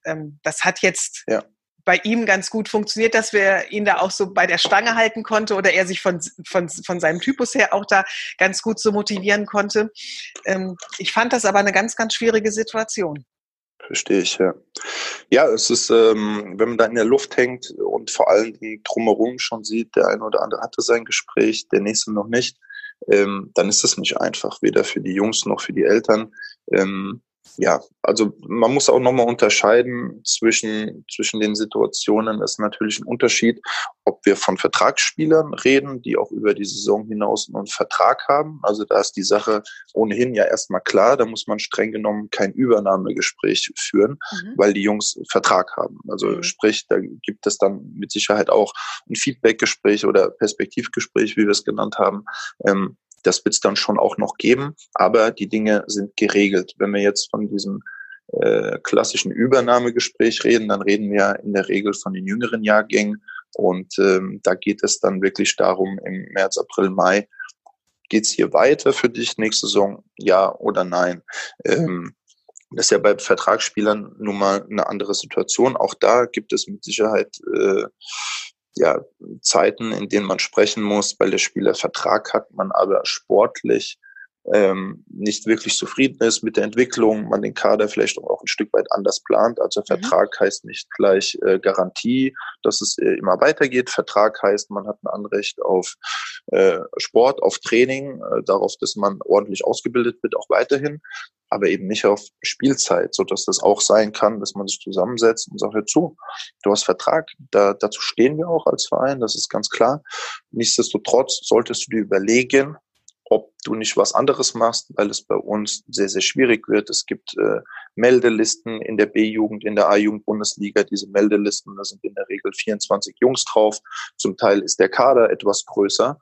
[SPEAKER 1] Ähm, das hat jetzt ja bei ihm ganz gut funktioniert, dass wir ihn da auch so bei der Stange halten konnte oder er sich von, von, von seinem Typus her auch da ganz gut so motivieren konnte. Ähm, ich fand das aber eine ganz, ganz schwierige Situation.
[SPEAKER 2] Verstehe ich, ja. Ja, es ist, ähm, wenn man da in der Luft hängt und vor allem drumherum schon sieht, der eine oder andere hatte sein Gespräch, der nächste noch nicht, ähm, dann ist es nicht einfach, weder für die Jungs noch für die Eltern. Ähm, ja, also man muss auch nochmal unterscheiden zwischen, zwischen den Situationen. Es ist natürlich ein Unterschied, ob wir von Vertragsspielern reden, die auch über die Saison hinaus einen Vertrag haben. Also da ist die Sache ohnehin ja erstmal klar. Da muss man streng genommen kein Übernahmegespräch führen, mhm. weil die Jungs Vertrag haben. Also mhm. sprich, da gibt es dann mit Sicherheit auch ein Feedbackgespräch oder Perspektivgespräch, wie wir es genannt haben. Ähm, das wird es dann schon auch noch geben, aber die Dinge sind geregelt. Wenn wir jetzt von diesem äh, klassischen Übernahmegespräch reden, dann reden wir in der Regel von den jüngeren Jahrgängen und ähm, da geht es dann wirklich darum, im März, April, Mai, geht's hier weiter für dich nächste Saison, ja oder nein? Ähm, das ist ja bei Vertragsspielern nun mal eine andere Situation. Auch da gibt es mit Sicherheit äh, ja, Zeiten, in denen man sprechen muss, weil der Spieler Vertrag hat, man aber sportlich ähm, nicht wirklich zufrieden ist mit der Entwicklung, man den Kader vielleicht auch ein Stück weit anders plant. Also mhm. Vertrag heißt nicht gleich äh, Garantie, dass es äh, immer weitergeht. Vertrag heißt, man hat ein Anrecht auf äh, Sport, auf Training, äh, darauf, dass man ordentlich ausgebildet wird, auch weiterhin. aber eben nicht auf Spielzeit, so dass das auch sein kann, dass man sich zusammensetzt und sagt, hör zu, du hast Vertrag, da, dazu stehen wir auch als Verein, das ist ganz klar. Nichtsdestotrotz solltest du dir überlegen, ob du nicht was anderes machst, weil es bei uns sehr, sehr schwierig wird. Es gibt äh, Meldelisten in der B-Jugend, in der A-Jugend-Bundesliga. Diese Meldelisten, da sind in der Regel 24 Jungs drauf. Zum Teil ist der Kader etwas größer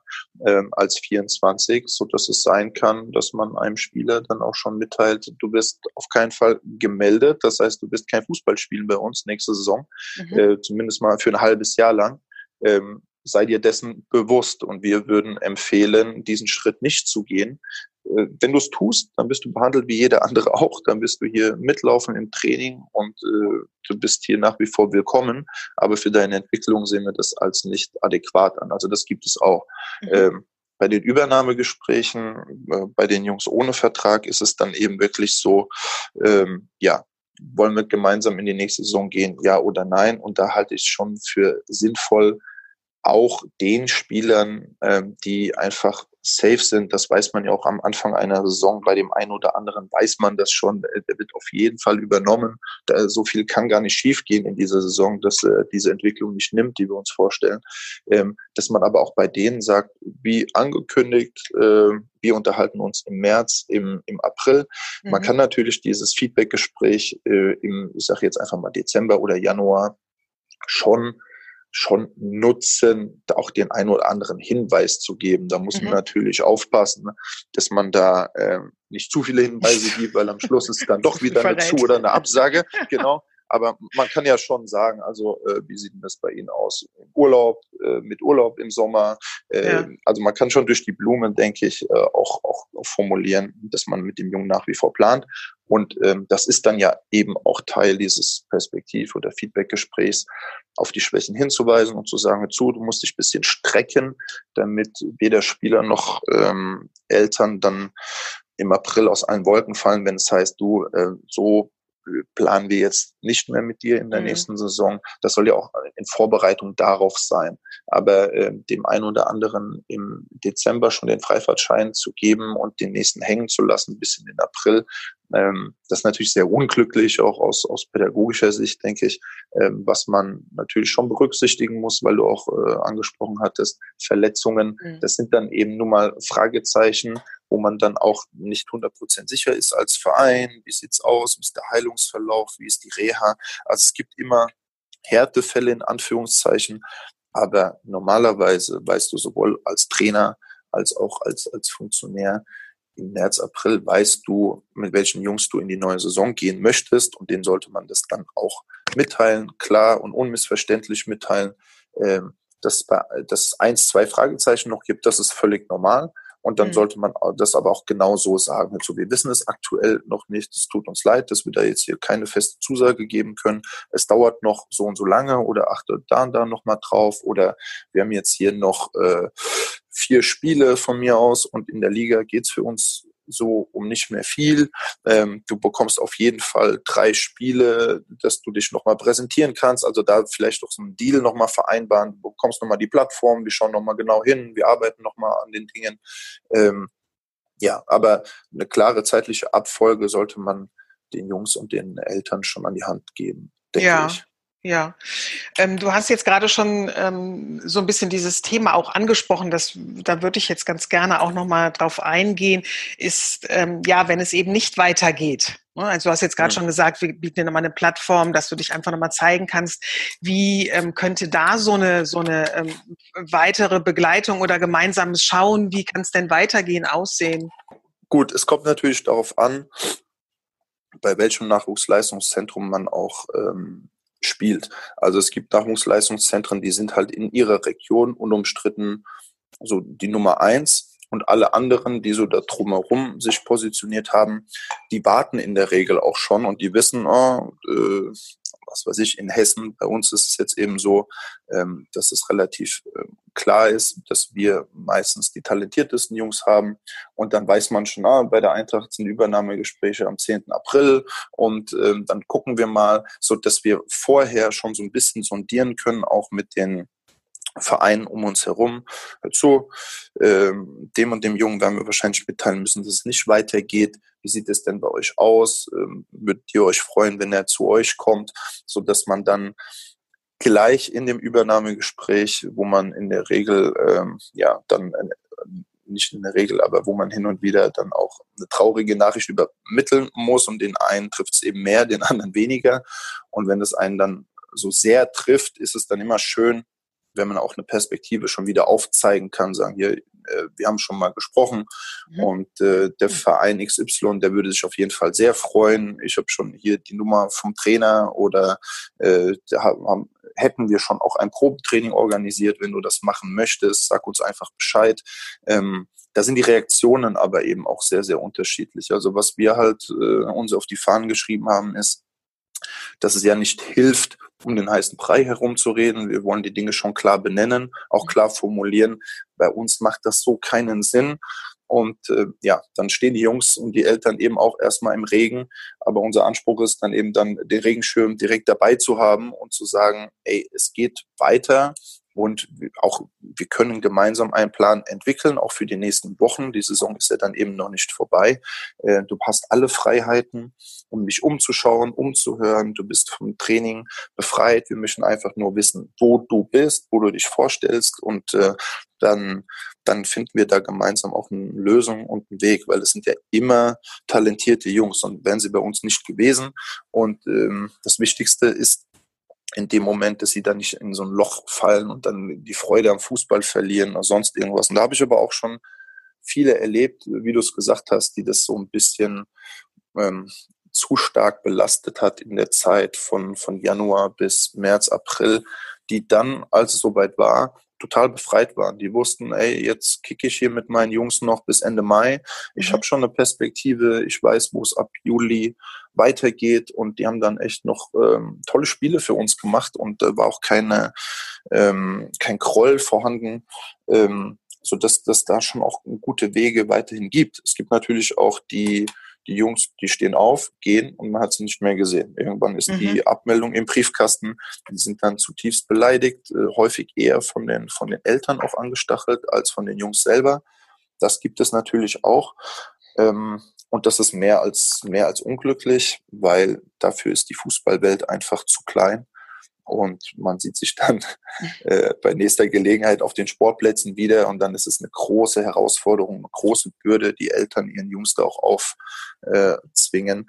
[SPEAKER 2] ähm, als 24, so dass es sein kann, dass man einem Spieler dann auch schon mitteilt, du bist auf keinen Fall gemeldet. Das heißt, du bist kein Fußballspielen bei uns nächste Saison, mhm. äh, zumindest mal für ein halbes Jahr lang. Ähm, sei dir dessen bewusst und wir würden empfehlen, diesen Schritt nicht zu gehen. Äh, wenn du es tust, dann bist du behandelt wie jeder andere auch. Dann bist du hier mitlaufen im Training und äh, du bist hier nach wie vor willkommen. Aber für deine Entwicklung sehen wir das als nicht adäquat an. Also das gibt es auch. Mhm. Ähm, bei den Übernahmegesprächen, äh, bei den Jungs ohne Vertrag ist es dann eben wirklich so, ähm, ja, wollen wir gemeinsam in die nächste Saison gehen, ja oder nein? Und da halte ich schon für sinnvoll, auch den Spielern, ähm, die einfach safe sind, das weiß man ja auch am Anfang einer Saison, bei dem einen oder anderen weiß man das schon, der wird auf jeden Fall übernommen. Da, so viel kann gar nicht schiefgehen in dieser Saison, dass äh, diese Entwicklung nicht nimmt, die wir uns vorstellen. Ähm, dass man aber auch bei denen sagt, wie angekündigt, äh, wir unterhalten uns im März, im, im April. Mhm. Man kann natürlich dieses Feedbackgespräch äh, im, ich sage jetzt einfach mal Dezember oder Januar schon schon nutzen, auch den einen oder anderen Hinweis zu geben. Da muss mhm. man natürlich aufpassen, ne, dass man da äh, nicht zu viele Hinweise gibt, weil am Schluss ist dann doch wieder eine Zu- oder eine Absage. Genau. Aber man kann ja schon sagen, also äh, wie sieht denn das bei Ihnen aus? Urlaub, äh, mit Urlaub im Sommer. Äh, ja. Also man kann schon durch die Blumen, denke ich, äh, auch, auch formulieren, dass man mit dem Jungen nach wie vor plant. Und ähm, das ist dann ja eben auch Teil dieses Perspektiv- oder Feedbackgesprächs, auf die Schwächen hinzuweisen und zu sagen, zu, du musst dich bisschen strecken, damit weder Spieler noch ähm, Eltern dann im April aus allen Wolken fallen, wenn es heißt, du, äh, so planen wir jetzt nicht mehr mit dir in der mhm. nächsten Saison. Das soll ja auch in Vorbereitung darauf sein. Aber äh, dem einen oder anderen im Dezember schon den Freifahrtschein zu geben und den nächsten hängen zu lassen bis in den April, das ist natürlich sehr unglücklich, auch aus, aus pädagogischer Sicht, denke ich, ähm, was man natürlich schon berücksichtigen muss, weil du auch äh, angesprochen hattest, Verletzungen, mhm. das sind dann eben nur mal Fragezeichen, wo man dann auch nicht 100% sicher ist als Verein, wie sieht's aus, wie ist der Heilungsverlauf, wie ist die Reha. Also es gibt immer Härtefälle in Anführungszeichen, aber normalerweise weißt du sowohl als Trainer als auch als, als Funktionär, im März, April weißt du, mit welchen Jungs du in die neue Saison gehen möchtest und denen sollte man das dann auch mitteilen, klar und unmissverständlich mitteilen. Ähm, dass, dass es eins, zwei Fragezeichen noch gibt, das ist völlig normal. Und dann mhm. sollte man das aber auch genau so sagen. Also wir wissen es aktuell noch nicht. Es tut uns leid, dass wir da jetzt hier keine feste Zusage geben können. Es dauert noch so und so lange oder achtet da und da noch mal drauf. Oder wir haben jetzt hier noch äh, vier Spiele von mir aus und in der Liga geht's für uns so um nicht mehr viel. Ähm, du bekommst auf jeden Fall drei Spiele, dass du dich nochmal präsentieren kannst. Also da vielleicht auch so einen Deal nochmal vereinbaren. Du bekommst nochmal die Plattform, wir schauen nochmal genau hin, wir arbeiten nochmal an den Dingen. Ähm, ja, aber eine klare zeitliche Abfolge sollte man den Jungs und den Eltern schon an die Hand geben, denke ja. ich.
[SPEAKER 1] Ja, ähm, du hast jetzt gerade schon ähm, so ein bisschen dieses Thema auch angesprochen, das, da würde ich jetzt ganz gerne auch nochmal drauf eingehen, ist, ähm, ja, wenn es eben nicht weitergeht. Ne? Also du hast jetzt gerade ja. schon gesagt, wir bieten dir nochmal eine Plattform, dass du dich einfach nochmal zeigen kannst. Wie ähm, könnte da so eine, so eine ähm, weitere Begleitung oder gemeinsames Schauen, wie kann es denn weitergehen, aussehen?
[SPEAKER 2] Gut, es kommt natürlich darauf an, bei welchem Nachwuchsleistungszentrum man auch ähm, spielt. Also es gibt Nahrungsleistungszentren, die sind halt in ihrer Region unumstritten so die Nummer eins. Und alle anderen, die so da drumherum sich positioniert haben, die warten in der Regel auch schon und die wissen, oh, was weiß ich, in Hessen, bei uns ist es jetzt eben so, ähm, dass es relativ äh, klar ist, dass wir meistens die talentiertesten Jungs haben. Und dann weiß man schon, ah, bei der Eintracht sind Übernahmegespräche am 10. April und ähm, dann gucken wir mal, so dass wir vorher schon so ein bisschen sondieren können, auch mit den Verein um uns herum. So, ähm, dem und dem Jungen werden wir wahrscheinlich mitteilen müssen, dass es nicht weitergeht. Wie sieht es denn bei euch aus? Ähm, würdet ihr euch freuen, wenn er zu euch kommt, so dass man dann gleich in dem Übernahmegespräch, wo man in der Regel ähm, ja dann äh, nicht in der Regel, aber wo man hin und wieder dann auch eine traurige Nachricht übermitteln muss und den einen trifft es eben mehr, den anderen weniger. Und wenn das einen dann so sehr trifft, ist es dann immer schön, wenn man auch eine Perspektive schon wieder aufzeigen kann, sagen, hier, äh, wir haben schon mal gesprochen mhm. und äh, der mhm. Verein XY, der würde sich auf jeden Fall sehr freuen. Ich habe schon hier die Nummer vom Trainer oder äh, haben, hätten wir schon auch ein Probetraining organisiert, wenn du das machen möchtest, sag uns einfach Bescheid. Ähm, da sind die Reaktionen aber eben auch sehr, sehr unterschiedlich. Also was wir halt äh, uns auf die Fahnen geschrieben haben, ist, dass es ja nicht hilft, um den heißen Brei herumzureden. Wir wollen die Dinge schon klar benennen, auch klar formulieren. Bei uns macht das so keinen Sinn. Und äh, ja, dann stehen die Jungs und die Eltern eben auch erstmal im Regen. Aber unser Anspruch ist dann eben dann den Regenschirm direkt dabei zu haben und zu sagen, ey, es geht weiter. Und auch wir können gemeinsam einen Plan entwickeln, auch für die nächsten Wochen. Die Saison ist ja dann eben noch nicht vorbei. Äh, du hast alle Freiheiten, um dich umzuschauen, umzuhören. Du bist vom Training befreit. Wir möchten einfach nur wissen, wo du bist, wo du dich vorstellst. Und äh, dann, dann finden wir da gemeinsam auch eine Lösung und einen Weg, weil es sind ja immer talentierte Jungs und wären sie bei uns nicht gewesen. Und ähm, das Wichtigste ist in dem Moment, dass sie dann nicht in so ein Loch fallen und dann die Freude am Fußball verlieren oder sonst irgendwas. Und da habe ich aber auch schon viele erlebt, wie du es gesagt hast, die das so ein bisschen ähm, zu stark belastet hat in der Zeit von, von Januar bis März, April, die dann, als es soweit war, total befreit waren. Die wussten, ey, jetzt kicke ich hier mit meinen Jungs noch bis Ende Mai. Ich mhm. habe schon eine Perspektive. Ich weiß, wo es ab Juli weitergeht. Und die haben dann echt noch ähm, tolle Spiele für uns gemacht und da äh, war auch keine, ähm, kein Kroll vorhanden. Ähm, so dass das da schon auch gute Wege weiterhin gibt. Es gibt natürlich auch die die Jungs, die stehen auf, gehen und man hat sie nicht mehr gesehen. Irgendwann ist mhm. die Abmeldung im Briefkasten. Die sind dann zutiefst beleidigt, äh, häufig eher von den, von den Eltern auch angestachelt als von den Jungs selber. Das gibt es natürlich auch. Ähm, und das ist mehr als, mehr als unglücklich, weil dafür ist die Fußballwelt einfach zu klein. Und man sieht sich dann äh, bei nächster Gelegenheit auf den Sportplätzen wieder. Und dann ist es eine große Herausforderung, eine große Bürde, die Eltern ihren Jungs da auch aufzwingen. Äh,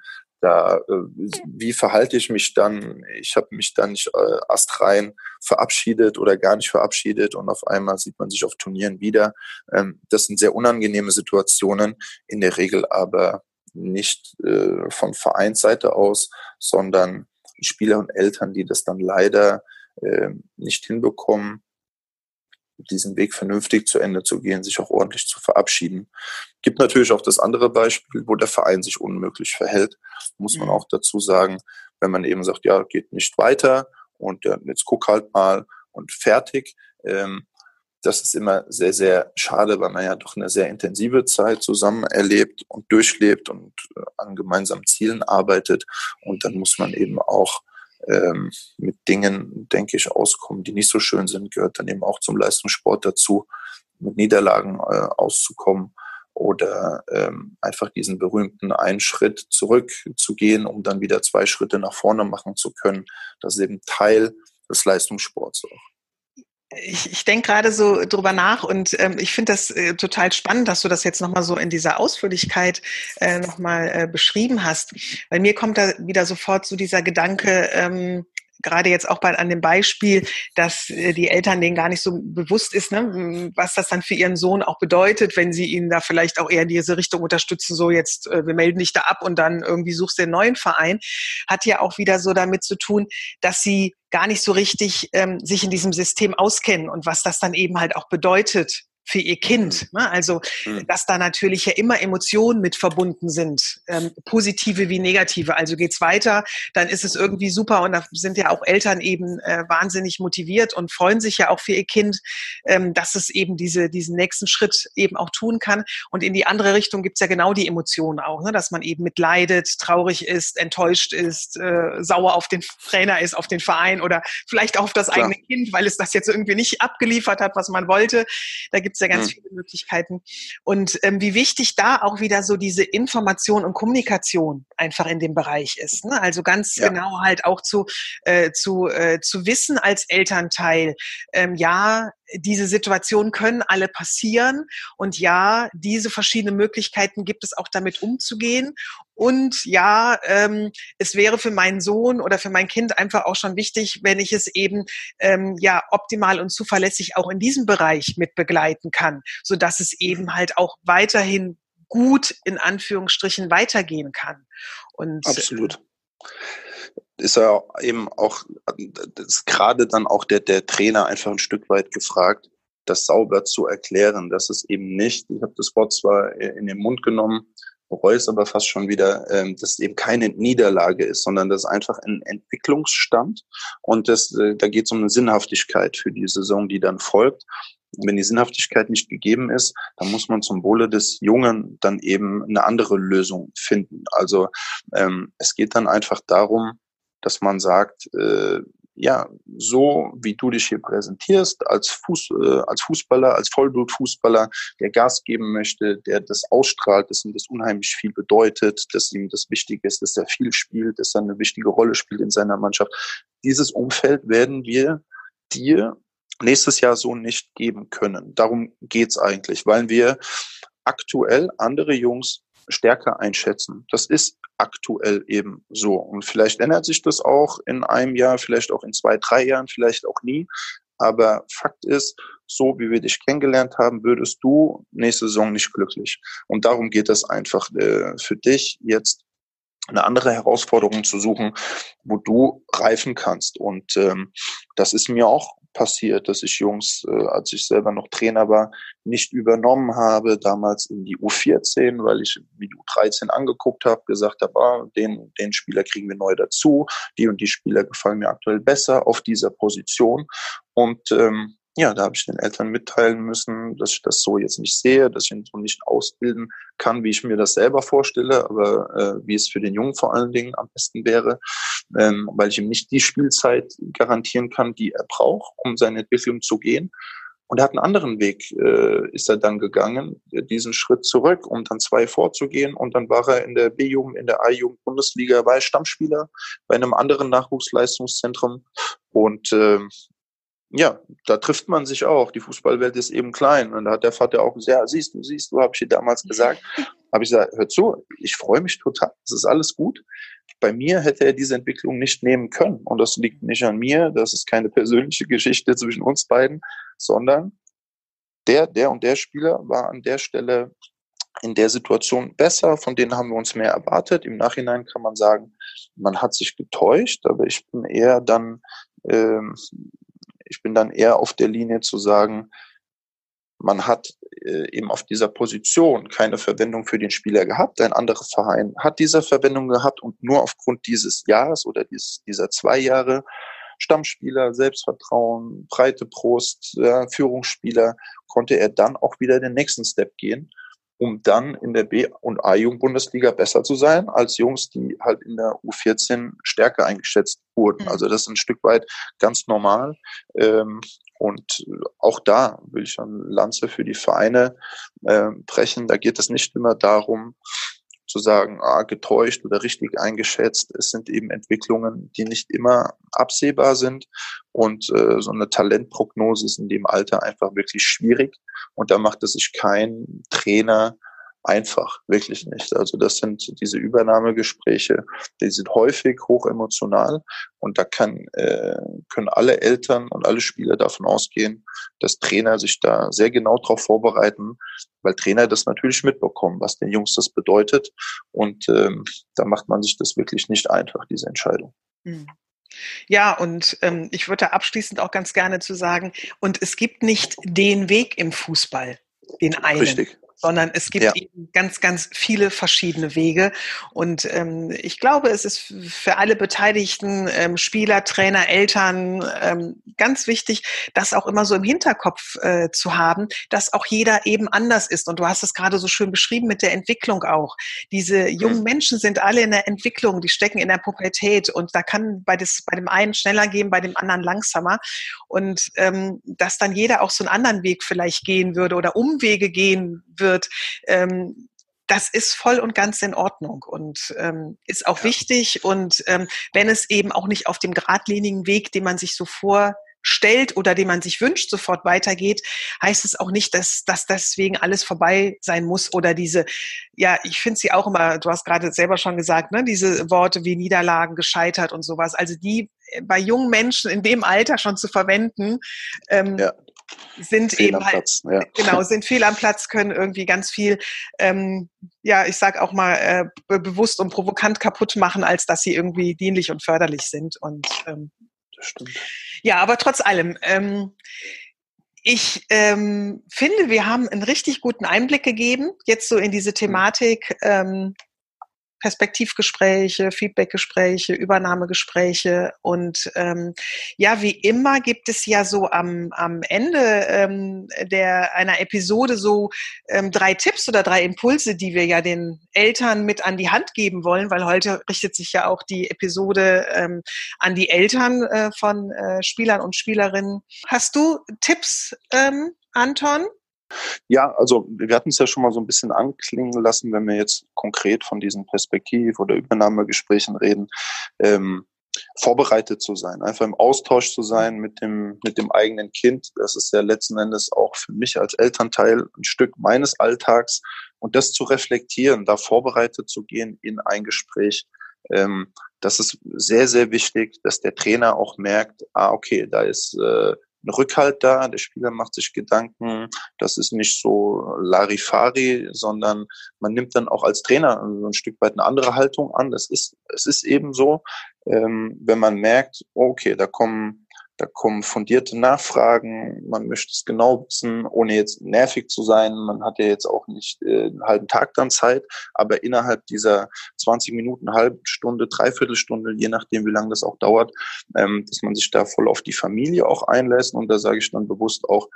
[SPEAKER 2] da, äh, wie verhalte ich mich dann? Ich habe mich dann nicht äh, astrein verabschiedet oder gar nicht verabschiedet und auf einmal sieht man sich auf Turnieren wieder. Ähm, das sind sehr unangenehme Situationen, in der Regel aber nicht äh, von Vereinsseite aus, sondern Spieler und Eltern, die das dann leider äh, nicht hinbekommen, diesen Weg vernünftig zu Ende zu gehen, sich auch ordentlich zu verabschieden. Gibt natürlich auch das andere Beispiel, wo der Verein sich unmöglich verhält, muss man mhm. auch dazu sagen, wenn man eben sagt, ja, geht nicht weiter und ja, jetzt guck halt mal und fertig. Ähm, das ist immer sehr, sehr schade, weil man ja doch eine sehr intensive Zeit zusammen erlebt und durchlebt und äh, an gemeinsamen Zielen arbeitet. Und dann muss man eben auch ähm, mit Dingen, denke ich, auskommen, die nicht so schön sind, gehört dann eben auch zum Leistungssport dazu, mit Niederlagen äh, auszukommen oder ähm, einfach diesen berühmten einen Schritt zurück zu gehen, um dann wieder zwei Schritte nach vorne machen zu können. Das ist eben Teil des Leistungssports auch
[SPEAKER 1] ich, ich denke gerade so drüber nach und ähm, ich finde das äh, total spannend, dass du das jetzt nochmal so in dieser Ausführlichkeit äh, nochmal äh, beschrieben hast. Weil mir kommt da wieder sofort so dieser Gedanke, ähm, gerade jetzt auch bei, an dem Beispiel, dass äh, die Eltern denen gar nicht so bewusst ist, ne, was das dann für ihren Sohn auch bedeutet, wenn sie ihn da vielleicht auch eher in diese Richtung unterstützen, so jetzt, äh, wir melden dich da ab und dann irgendwie suchst du den neuen Verein, hat ja auch wieder so damit zu tun, dass sie gar nicht so richtig ähm, sich in diesem System auskennen und was das dann eben halt auch bedeutet, für ihr Kind. Ne? Also, mhm. dass da natürlich ja immer Emotionen mit verbunden sind, ähm, positive wie negative. Also geht's weiter, dann ist es irgendwie super und da sind ja auch Eltern eben äh, wahnsinnig motiviert und freuen sich ja auch für ihr Kind, ähm, dass es eben diese, diesen nächsten Schritt eben auch tun kann. Und in die andere Richtung gibt's ja genau die Emotionen auch, ne? dass man eben mitleidet, traurig ist, enttäuscht ist, äh, sauer auf den Trainer ist, auf den Verein oder vielleicht auch auf das Klar. eigene Kind, weil es das jetzt irgendwie nicht abgeliefert hat, was man wollte. Da gibt's ja ganz mhm. viele Möglichkeiten. Und ähm, wie wichtig da auch wieder so diese Information und Kommunikation einfach in dem Bereich ist. Ne? Also ganz ja. genau halt auch zu, äh, zu, äh, zu wissen als Elternteil, ähm, ja, diese Situationen können alle passieren und ja, diese verschiedenen Möglichkeiten gibt es auch damit umzugehen und ja, ähm, es wäre für meinen Sohn oder für mein Kind einfach auch schon wichtig, wenn ich es eben ähm, ja optimal und zuverlässig auch in diesem Bereich mit begleiten kann, so dass es eben halt auch weiterhin gut in Anführungsstrichen weitergehen kann.
[SPEAKER 2] Und absolut ist ja eben auch ist gerade dann auch der der Trainer einfach ein Stück weit gefragt, das sauber zu erklären, dass es eben nicht, ich habe das Wort zwar in den Mund genommen, bereue es aber fast schon wieder, ähm, dass es eben keine Niederlage ist, sondern das einfach ein Entwicklungsstand und das, äh, da geht es um eine Sinnhaftigkeit für die Saison, die dann folgt. Wenn die Sinnhaftigkeit nicht gegeben ist, dann muss man zum Wohle des Jungen dann eben eine andere Lösung finden. Also ähm, es geht dann einfach darum, dass man sagt, äh, ja, so wie du dich hier präsentierst als, Fuß, äh, als Fußballer, als Vollblutfußballer, der Gas geben möchte, der das ausstrahlt, dass ihm das unheimlich viel bedeutet, dass ihm das wichtig ist, dass er viel spielt, dass er eine wichtige Rolle spielt in seiner Mannschaft. Dieses Umfeld werden wir dir nächstes Jahr so nicht geben können. Darum geht's eigentlich, weil wir aktuell andere Jungs stärker einschätzen. Das ist aktuell eben so. Und vielleicht ändert sich das auch in einem Jahr, vielleicht auch in zwei, drei Jahren, vielleicht auch nie. Aber Fakt ist, so wie wir dich kennengelernt haben, würdest du nächste Saison nicht glücklich. Und darum geht es einfach äh, für dich jetzt eine andere Herausforderung zu suchen, wo du reifen kannst. Und ähm, das ist mir auch passiert, dass ich Jungs, äh, als ich selber noch Trainer war, nicht übernommen habe, damals in die U14, weil ich wie U13 angeguckt habe, gesagt habe, ah, den, den Spieler kriegen wir neu dazu, die und die Spieler gefallen mir aktuell besser auf dieser Position. Und ähm, ja, da habe ich den Eltern mitteilen müssen, dass ich das so jetzt nicht sehe, dass ich ihn so nicht ausbilden kann, wie ich mir das selber vorstelle, aber äh, wie es für den Jungen vor allen Dingen am besten wäre, ähm, weil ich ihm nicht die Spielzeit garantieren kann, die er braucht, um seine Entwicklung zu gehen. Und er hat einen anderen Weg, äh, ist er dann gegangen, diesen Schritt zurück, um dann zwei vorzugehen. Und dann war er in der B-Jugend, in der A-Jugend Bundesliga, war er Stammspieler bei einem anderen Nachwuchsleistungszentrum. Und äh, ja, da trifft man sich auch. Die Fußballwelt ist eben klein. Und da hat der Vater auch gesagt, ja, siehst du, siehst du, habe ich dir damals gesagt. habe ich gesagt, hör zu, ich freue mich total, es ist alles gut. Bei mir hätte er diese Entwicklung nicht nehmen können. Und das liegt nicht an mir, das ist keine persönliche Geschichte zwischen uns beiden, sondern der, der und der Spieler war an der Stelle in der Situation besser, von denen haben wir uns mehr erwartet. Im Nachhinein kann man sagen, man hat sich getäuscht, aber ich bin eher dann ähm, ich bin dann eher auf der Linie zu sagen, man hat äh, eben auf dieser Position keine Verwendung für den Spieler gehabt. Ein anderer Verein hat diese Verwendung gehabt und nur aufgrund dieses Jahres oder dieses, dieser zwei Jahre Stammspieler, Selbstvertrauen, breite Brust, ja, Führungsspieler, konnte er dann auch wieder den nächsten Step gehen um dann in der B- und A-Jugend-Bundesliga besser zu sein als Jungs, die halt in der U14 stärker eingeschätzt wurden. Mhm. Also das ist ein Stück weit ganz normal. Ähm, und auch da will ich eine Lanze für die Vereine äh, brechen. Da geht es nicht immer darum, zu sagen, ah, getäuscht oder richtig eingeschätzt. Es sind eben Entwicklungen, die nicht immer absehbar sind. Und äh, so eine Talentprognose ist in dem Alter einfach wirklich schwierig. Und da macht es sich kein Trainer einfach, wirklich nicht. Also das sind diese Übernahmegespräche, die sind häufig hoch emotional und da kann, äh, können alle Eltern und alle Spieler davon ausgehen, dass Trainer sich da sehr genau darauf vorbereiten, weil Trainer das natürlich mitbekommen, was den Jungs das bedeutet und ähm, da macht man sich das wirklich nicht einfach, diese Entscheidung.
[SPEAKER 1] Mhm. Ja, und ähm, ich würde abschließend auch ganz gerne zu sagen, und es gibt nicht den Weg im Fußball, den einen. Richtig sondern es gibt ja. eben ganz, ganz viele verschiedene Wege. Und ähm, ich glaube, es ist für alle Beteiligten, ähm, Spieler, Trainer, Eltern, ähm, ganz wichtig, das auch immer so im Hinterkopf äh, zu haben, dass auch jeder eben anders ist. Und du hast es gerade so schön beschrieben mit der Entwicklung auch. Diese jungen Menschen sind alle in der Entwicklung, die stecken in der Pubertät und da kann bei, des, bei dem einen schneller gehen, bei dem anderen langsamer. Und ähm, dass dann jeder auch so einen anderen Weg vielleicht gehen würde oder Umwege gehen würde wird, ähm, das ist voll und ganz in Ordnung und ähm, ist auch ja. wichtig. Und ähm, wenn es eben auch nicht auf dem geradlinigen Weg, den man sich so vorstellt oder den man sich wünscht, sofort weitergeht, heißt es auch nicht, dass, dass deswegen alles vorbei sein muss oder diese, ja, ich finde sie auch immer, du hast gerade selber schon gesagt, ne, diese Worte wie Niederlagen, gescheitert und sowas. Also die bei jungen Menschen in dem Alter schon zu verwenden, ähm, ja sind fehl eben halt, ja. genau, sind fehl am Platz, können irgendwie ganz viel, ähm, ja, ich sag auch mal, äh, bewusst und provokant kaputt machen, als dass sie irgendwie dienlich und förderlich sind. Und ähm, das stimmt. Ja, aber trotz allem, ähm, ich ähm, finde, wir haben einen richtig guten Einblick gegeben, jetzt so in diese mhm. Thematik. Ähm, Perspektivgespräche, Feedbackgespräche, Übernahmegespräche und ähm, ja, wie immer gibt es ja so am, am Ende ähm, der einer Episode so ähm, drei Tipps oder drei Impulse, die wir ja den Eltern mit an die Hand geben wollen, weil heute richtet sich ja auch die Episode ähm, an die Eltern äh, von äh, Spielern und Spielerinnen. Hast du Tipps, ähm, Anton?
[SPEAKER 2] Ja, also wir hatten es ja schon mal so ein bisschen anklingen lassen, wenn wir jetzt konkret von diesen Perspektiv- oder Übernahmegesprächen reden. Ähm, vorbereitet zu sein, einfach im Austausch zu sein mit dem, mit dem eigenen Kind. Das ist ja letzten Endes auch für mich als Elternteil ein Stück meines Alltags. Und das zu reflektieren, da vorbereitet zu gehen in ein Gespräch, ähm, das ist sehr, sehr wichtig, dass der Trainer auch merkt, ah, okay, da ist äh, Rückhalt da, der Spieler macht sich Gedanken, das ist nicht so Larifari, sondern man nimmt dann auch als Trainer so ein Stück weit eine andere Haltung an. Das ist, es ist eben so, ähm, wenn man merkt, okay, da kommen da kommen fundierte Nachfragen, man möchte es genau wissen, ohne jetzt nervig zu sein. Man hat ja jetzt auch nicht äh, einen halben Tag dann Zeit, aber innerhalb dieser 20 Minuten, halbe Stunde, Dreiviertelstunde, je nachdem, wie lange das auch dauert, ähm, dass man sich da voll auf die Familie auch einlässt. Und da sage ich dann bewusst auch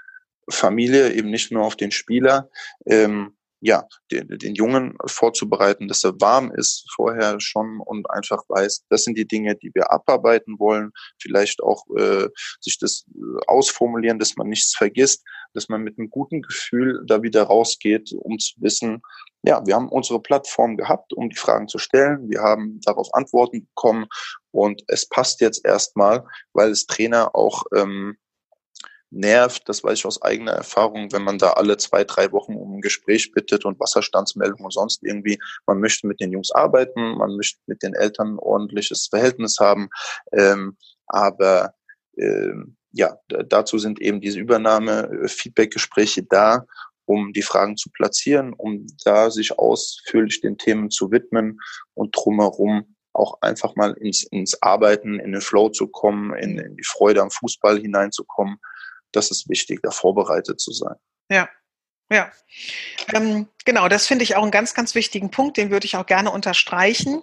[SPEAKER 2] Familie, eben nicht nur auf den Spieler. Ähm, ja, den, den Jungen vorzubereiten, dass er warm ist vorher schon und einfach weiß, das sind die Dinge, die wir abarbeiten wollen. Vielleicht auch äh, sich das äh, ausformulieren, dass man nichts vergisst, dass man mit einem guten Gefühl da wieder rausgeht, um zu wissen, ja, wir haben unsere Plattform gehabt, um die Fragen zu stellen. Wir haben darauf Antworten bekommen und es passt jetzt erstmal, weil es Trainer auch ähm, nervt, das weiß ich aus eigener Erfahrung, wenn man da alle zwei, drei Wochen um ein Gespräch bittet und Wasserstandsmeldung und sonst irgendwie. Man möchte mit den Jungs arbeiten, man möchte mit den Eltern ein ordentliches Verhältnis haben, ähm, aber ähm, ja, dazu sind eben diese Übernahme-Feedback-Gespräche da, um die Fragen zu platzieren, um da sich ausführlich den Themen zu widmen und drumherum auch einfach mal ins, ins Arbeiten, in den Flow zu kommen, in, in die Freude am Fußball hineinzukommen das ist wichtig, da vorbereitet zu sein.
[SPEAKER 1] Ja, ja, ähm, genau, das finde ich auch einen ganz, ganz wichtigen Punkt, den würde ich auch gerne unterstreichen.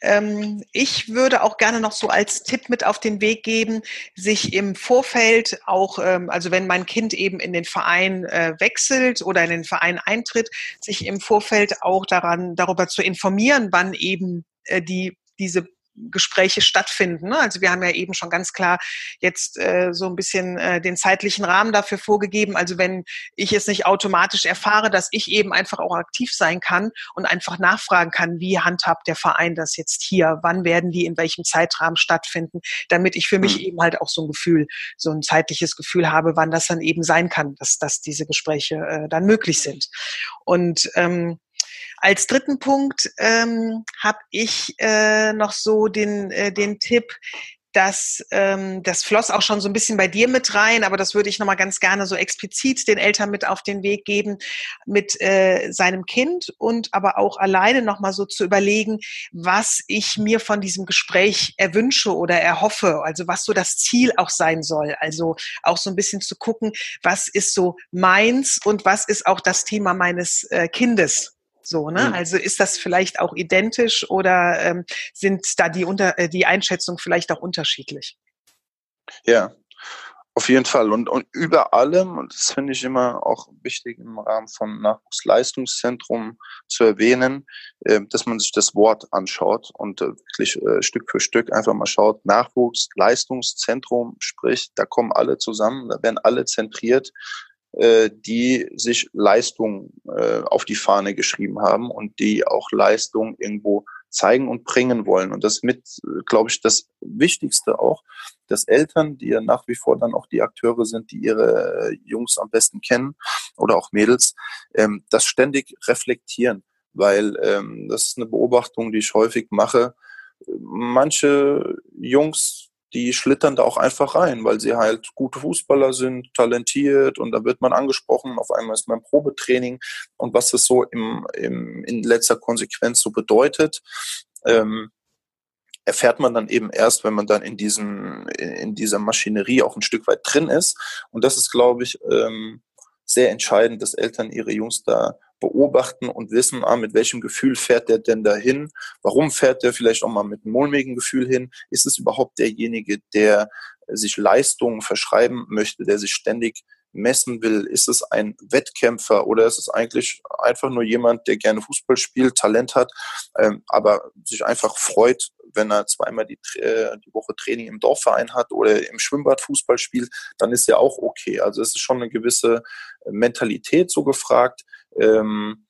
[SPEAKER 1] Ähm, ich würde auch gerne noch so als Tipp mit auf den Weg geben, sich im Vorfeld auch, ähm, also wenn mein Kind eben in den Verein äh, wechselt oder in den Verein eintritt, sich im Vorfeld auch daran, darüber zu informieren, wann eben äh, die diese Gespräche stattfinden. Ne? Also wir haben ja eben schon ganz klar jetzt äh, so ein bisschen äh, den zeitlichen Rahmen dafür vorgegeben. Also wenn ich es nicht automatisch erfahre, dass ich eben einfach auch aktiv sein kann und einfach nachfragen kann, wie handhabt der Verein das jetzt hier, wann werden die in welchem Zeitrahmen stattfinden, damit ich für mich mhm. eben halt auch so ein Gefühl, so ein zeitliches Gefühl habe, wann das dann eben sein kann, dass, dass diese Gespräche äh, dann möglich sind. Und ähm, als dritten Punkt ähm, habe ich äh, noch so den, äh, den Tipp, dass ähm, das floss auch schon so ein bisschen bei dir mit rein, aber das würde ich nochmal ganz gerne so explizit den Eltern mit auf den Weg geben, mit äh, seinem Kind und aber auch alleine nochmal so zu überlegen, was ich mir von diesem Gespräch erwünsche oder erhoffe, also was so das Ziel auch sein soll. Also auch so ein bisschen zu gucken, was ist so meins und was ist auch das Thema meines äh, Kindes. So, ne? Mhm. Also ist das vielleicht auch identisch oder ähm, sind da die, unter, äh, die Einschätzungen vielleicht auch unterschiedlich?
[SPEAKER 2] Ja, auf jeden Fall. Und, und über allem, und das finde ich immer auch wichtig im Rahmen von Nachwuchsleistungszentrum zu erwähnen, äh, dass man sich das Wort anschaut und äh, wirklich äh, Stück für Stück einfach mal schaut, Nachwuchsleistungszentrum, sprich, da kommen alle zusammen, da werden alle zentriert äh, die sich Leistung äh, auf die Fahne geschrieben haben und die auch Leistung irgendwo zeigen und bringen wollen. Und das mit, glaube ich, das Wichtigste auch, dass Eltern, die ja nach wie vor dann auch die Akteure sind, die ihre Jungs am besten kennen oder auch Mädels, ähm, das ständig reflektieren. Weil ähm, das ist eine Beobachtung, die ich häufig mache. Manche Jungs die schlittern da auch einfach rein, weil sie halt gute Fußballer sind, talentiert und da wird man angesprochen, auf einmal ist man Probetraining und was das so im, im, in letzter Konsequenz so bedeutet, ähm, erfährt man dann eben erst, wenn man dann in diesem, in dieser Maschinerie auch ein Stück weit drin ist. Und das ist, glaube ich, ähm, sehr entscheidend, dass Eltern ihre Jungs da beobachten und wissen, ah, mit welchem Gefühl fährt der denn dahin? Warum fährt der vielleicht auch mal mit einem mulmigen Gefühl hin? Ist es überhaupt derjenige, der sich Leistungen verschreiben möchte, der sich ständig messen will? Ist es ein Wettkämpfer oder ist es eigentlich einfach nur jemand, der gerne Fußball spielt, Talent hat, ähm, aber sich einfach freut, wenn er zweimal die, äh, die Woche Training im Dorfverein hat oder im Schwimmbad Fußball spielt, dann ist ja auch okay. Also es ist schon eine gewisse Mentalität so gefragt, ähm,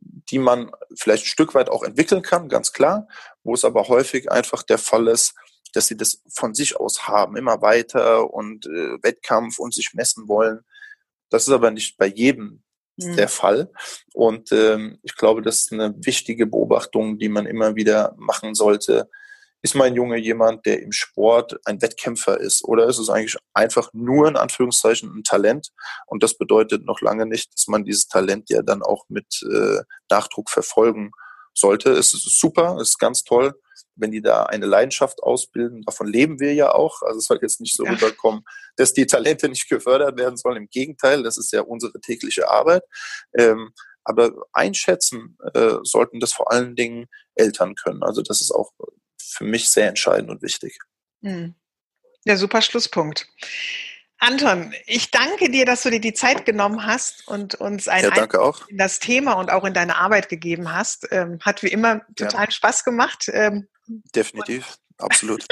[SPEAKER 2] die man vielleicht ein Stück weit auch entwickeln kann, ganz klar, wo es aber häufig einfach der Fall ist, dass sie das von sich aus haben, immer weiter und äh, Wettkampf und sich messen wollen. Das ist aber nicht bei jedem mhm. der Fall. Und ähm, ich glaube, das ist eine wichtige Beobachtung, die man immer wieder machen sollte. Ist mein Junge jemand, der im Sport ein Wettkämpfer ist? Oder ist es eigentlich einfach nur in Anführungszeichen ein Talent? Und das bedeutet noch lange nicht, dass man dieses Talent ja dann auch mit äh, Nachdruck verfolgen sollte. Es ist super, es ist ganz toll wenn die da eine Leidenschaft ausbilden, davon leben wir ja auch. Also es soll jetzt nicht so ja. rüberkommen, dass die Talente nicht gefördert werden sollen. Im Gegenteil, das ist ja unsere tägliche Arbeit. Ähm, aber einschätzen äh, sollten das vor allen Dingen Eltern können. Also das ist auch für mich sehr entscheidend und wichtig.
[SPEAKER 1] Hm. Ja, super Schlusspunkt. Anton, ich danke dir, dass du dir die Zeit genommen hast und uns ein
[SPEAKER 2] ja, Einblick
[SPEAKER 1] in das Thema und auch in deine Arbeit gegeben hast. Ähm, hat wie immer total ja. Spaß gemacht. Ähm,
[SPEAKER 2] Definitiv, absolut.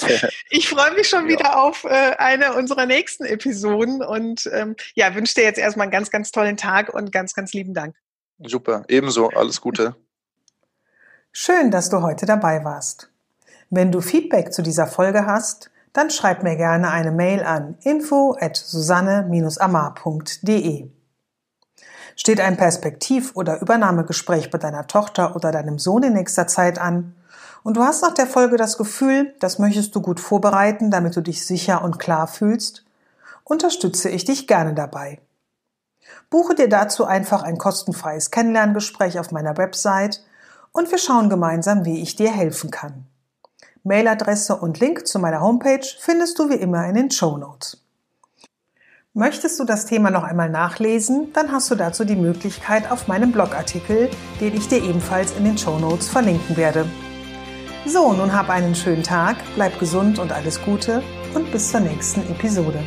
[SPEAKER 1] ich freue mich schon ja. wieder auf äh, eine unserer nächsten Episoden und ähm, ja, wünsche dir jetzt erstmal einen ganz, ganz tollen Tag und ganz, ganz lieben Dank.
[SPEAKER 2] Super, ebenso, alles Gute.
[SPEAKER 1] Schön, dass du heute dabei warst. Wenn du Feedback zu dieser Folge hast, dann schreib mir gerne eine Mail an info at susanne-amar.de. Steht ein Perspektiv- oder Übernahmegespräch bei deiner Tochter oder deinem Sohn in nächster Zeit an, und du hast nach der Folge das Gefühl, das möchtest du gut vorbereiten, damit du dich sicher und klar fühlst, unterstütze ich dich gerne dabei. Buche dir dazu einfach ein kostenfreies Kennenlerngespräch auf meiner Website und wir schauen gemeinsam, wie ich dir helfen kann. Mailadresse und Link zu meiner Homepage findest du wie immer in den Show Notes. Möchtest du das Thema noch einmal nachlesen, dann hast du dazu die Möglichkeit auf meinem Blogartikel, den ich dir ebenfalls in den Show Notes verlinken werde. So, nun hab einen schönen Tag, bleib gesund und alles Gute und bis zur nächsten Episode.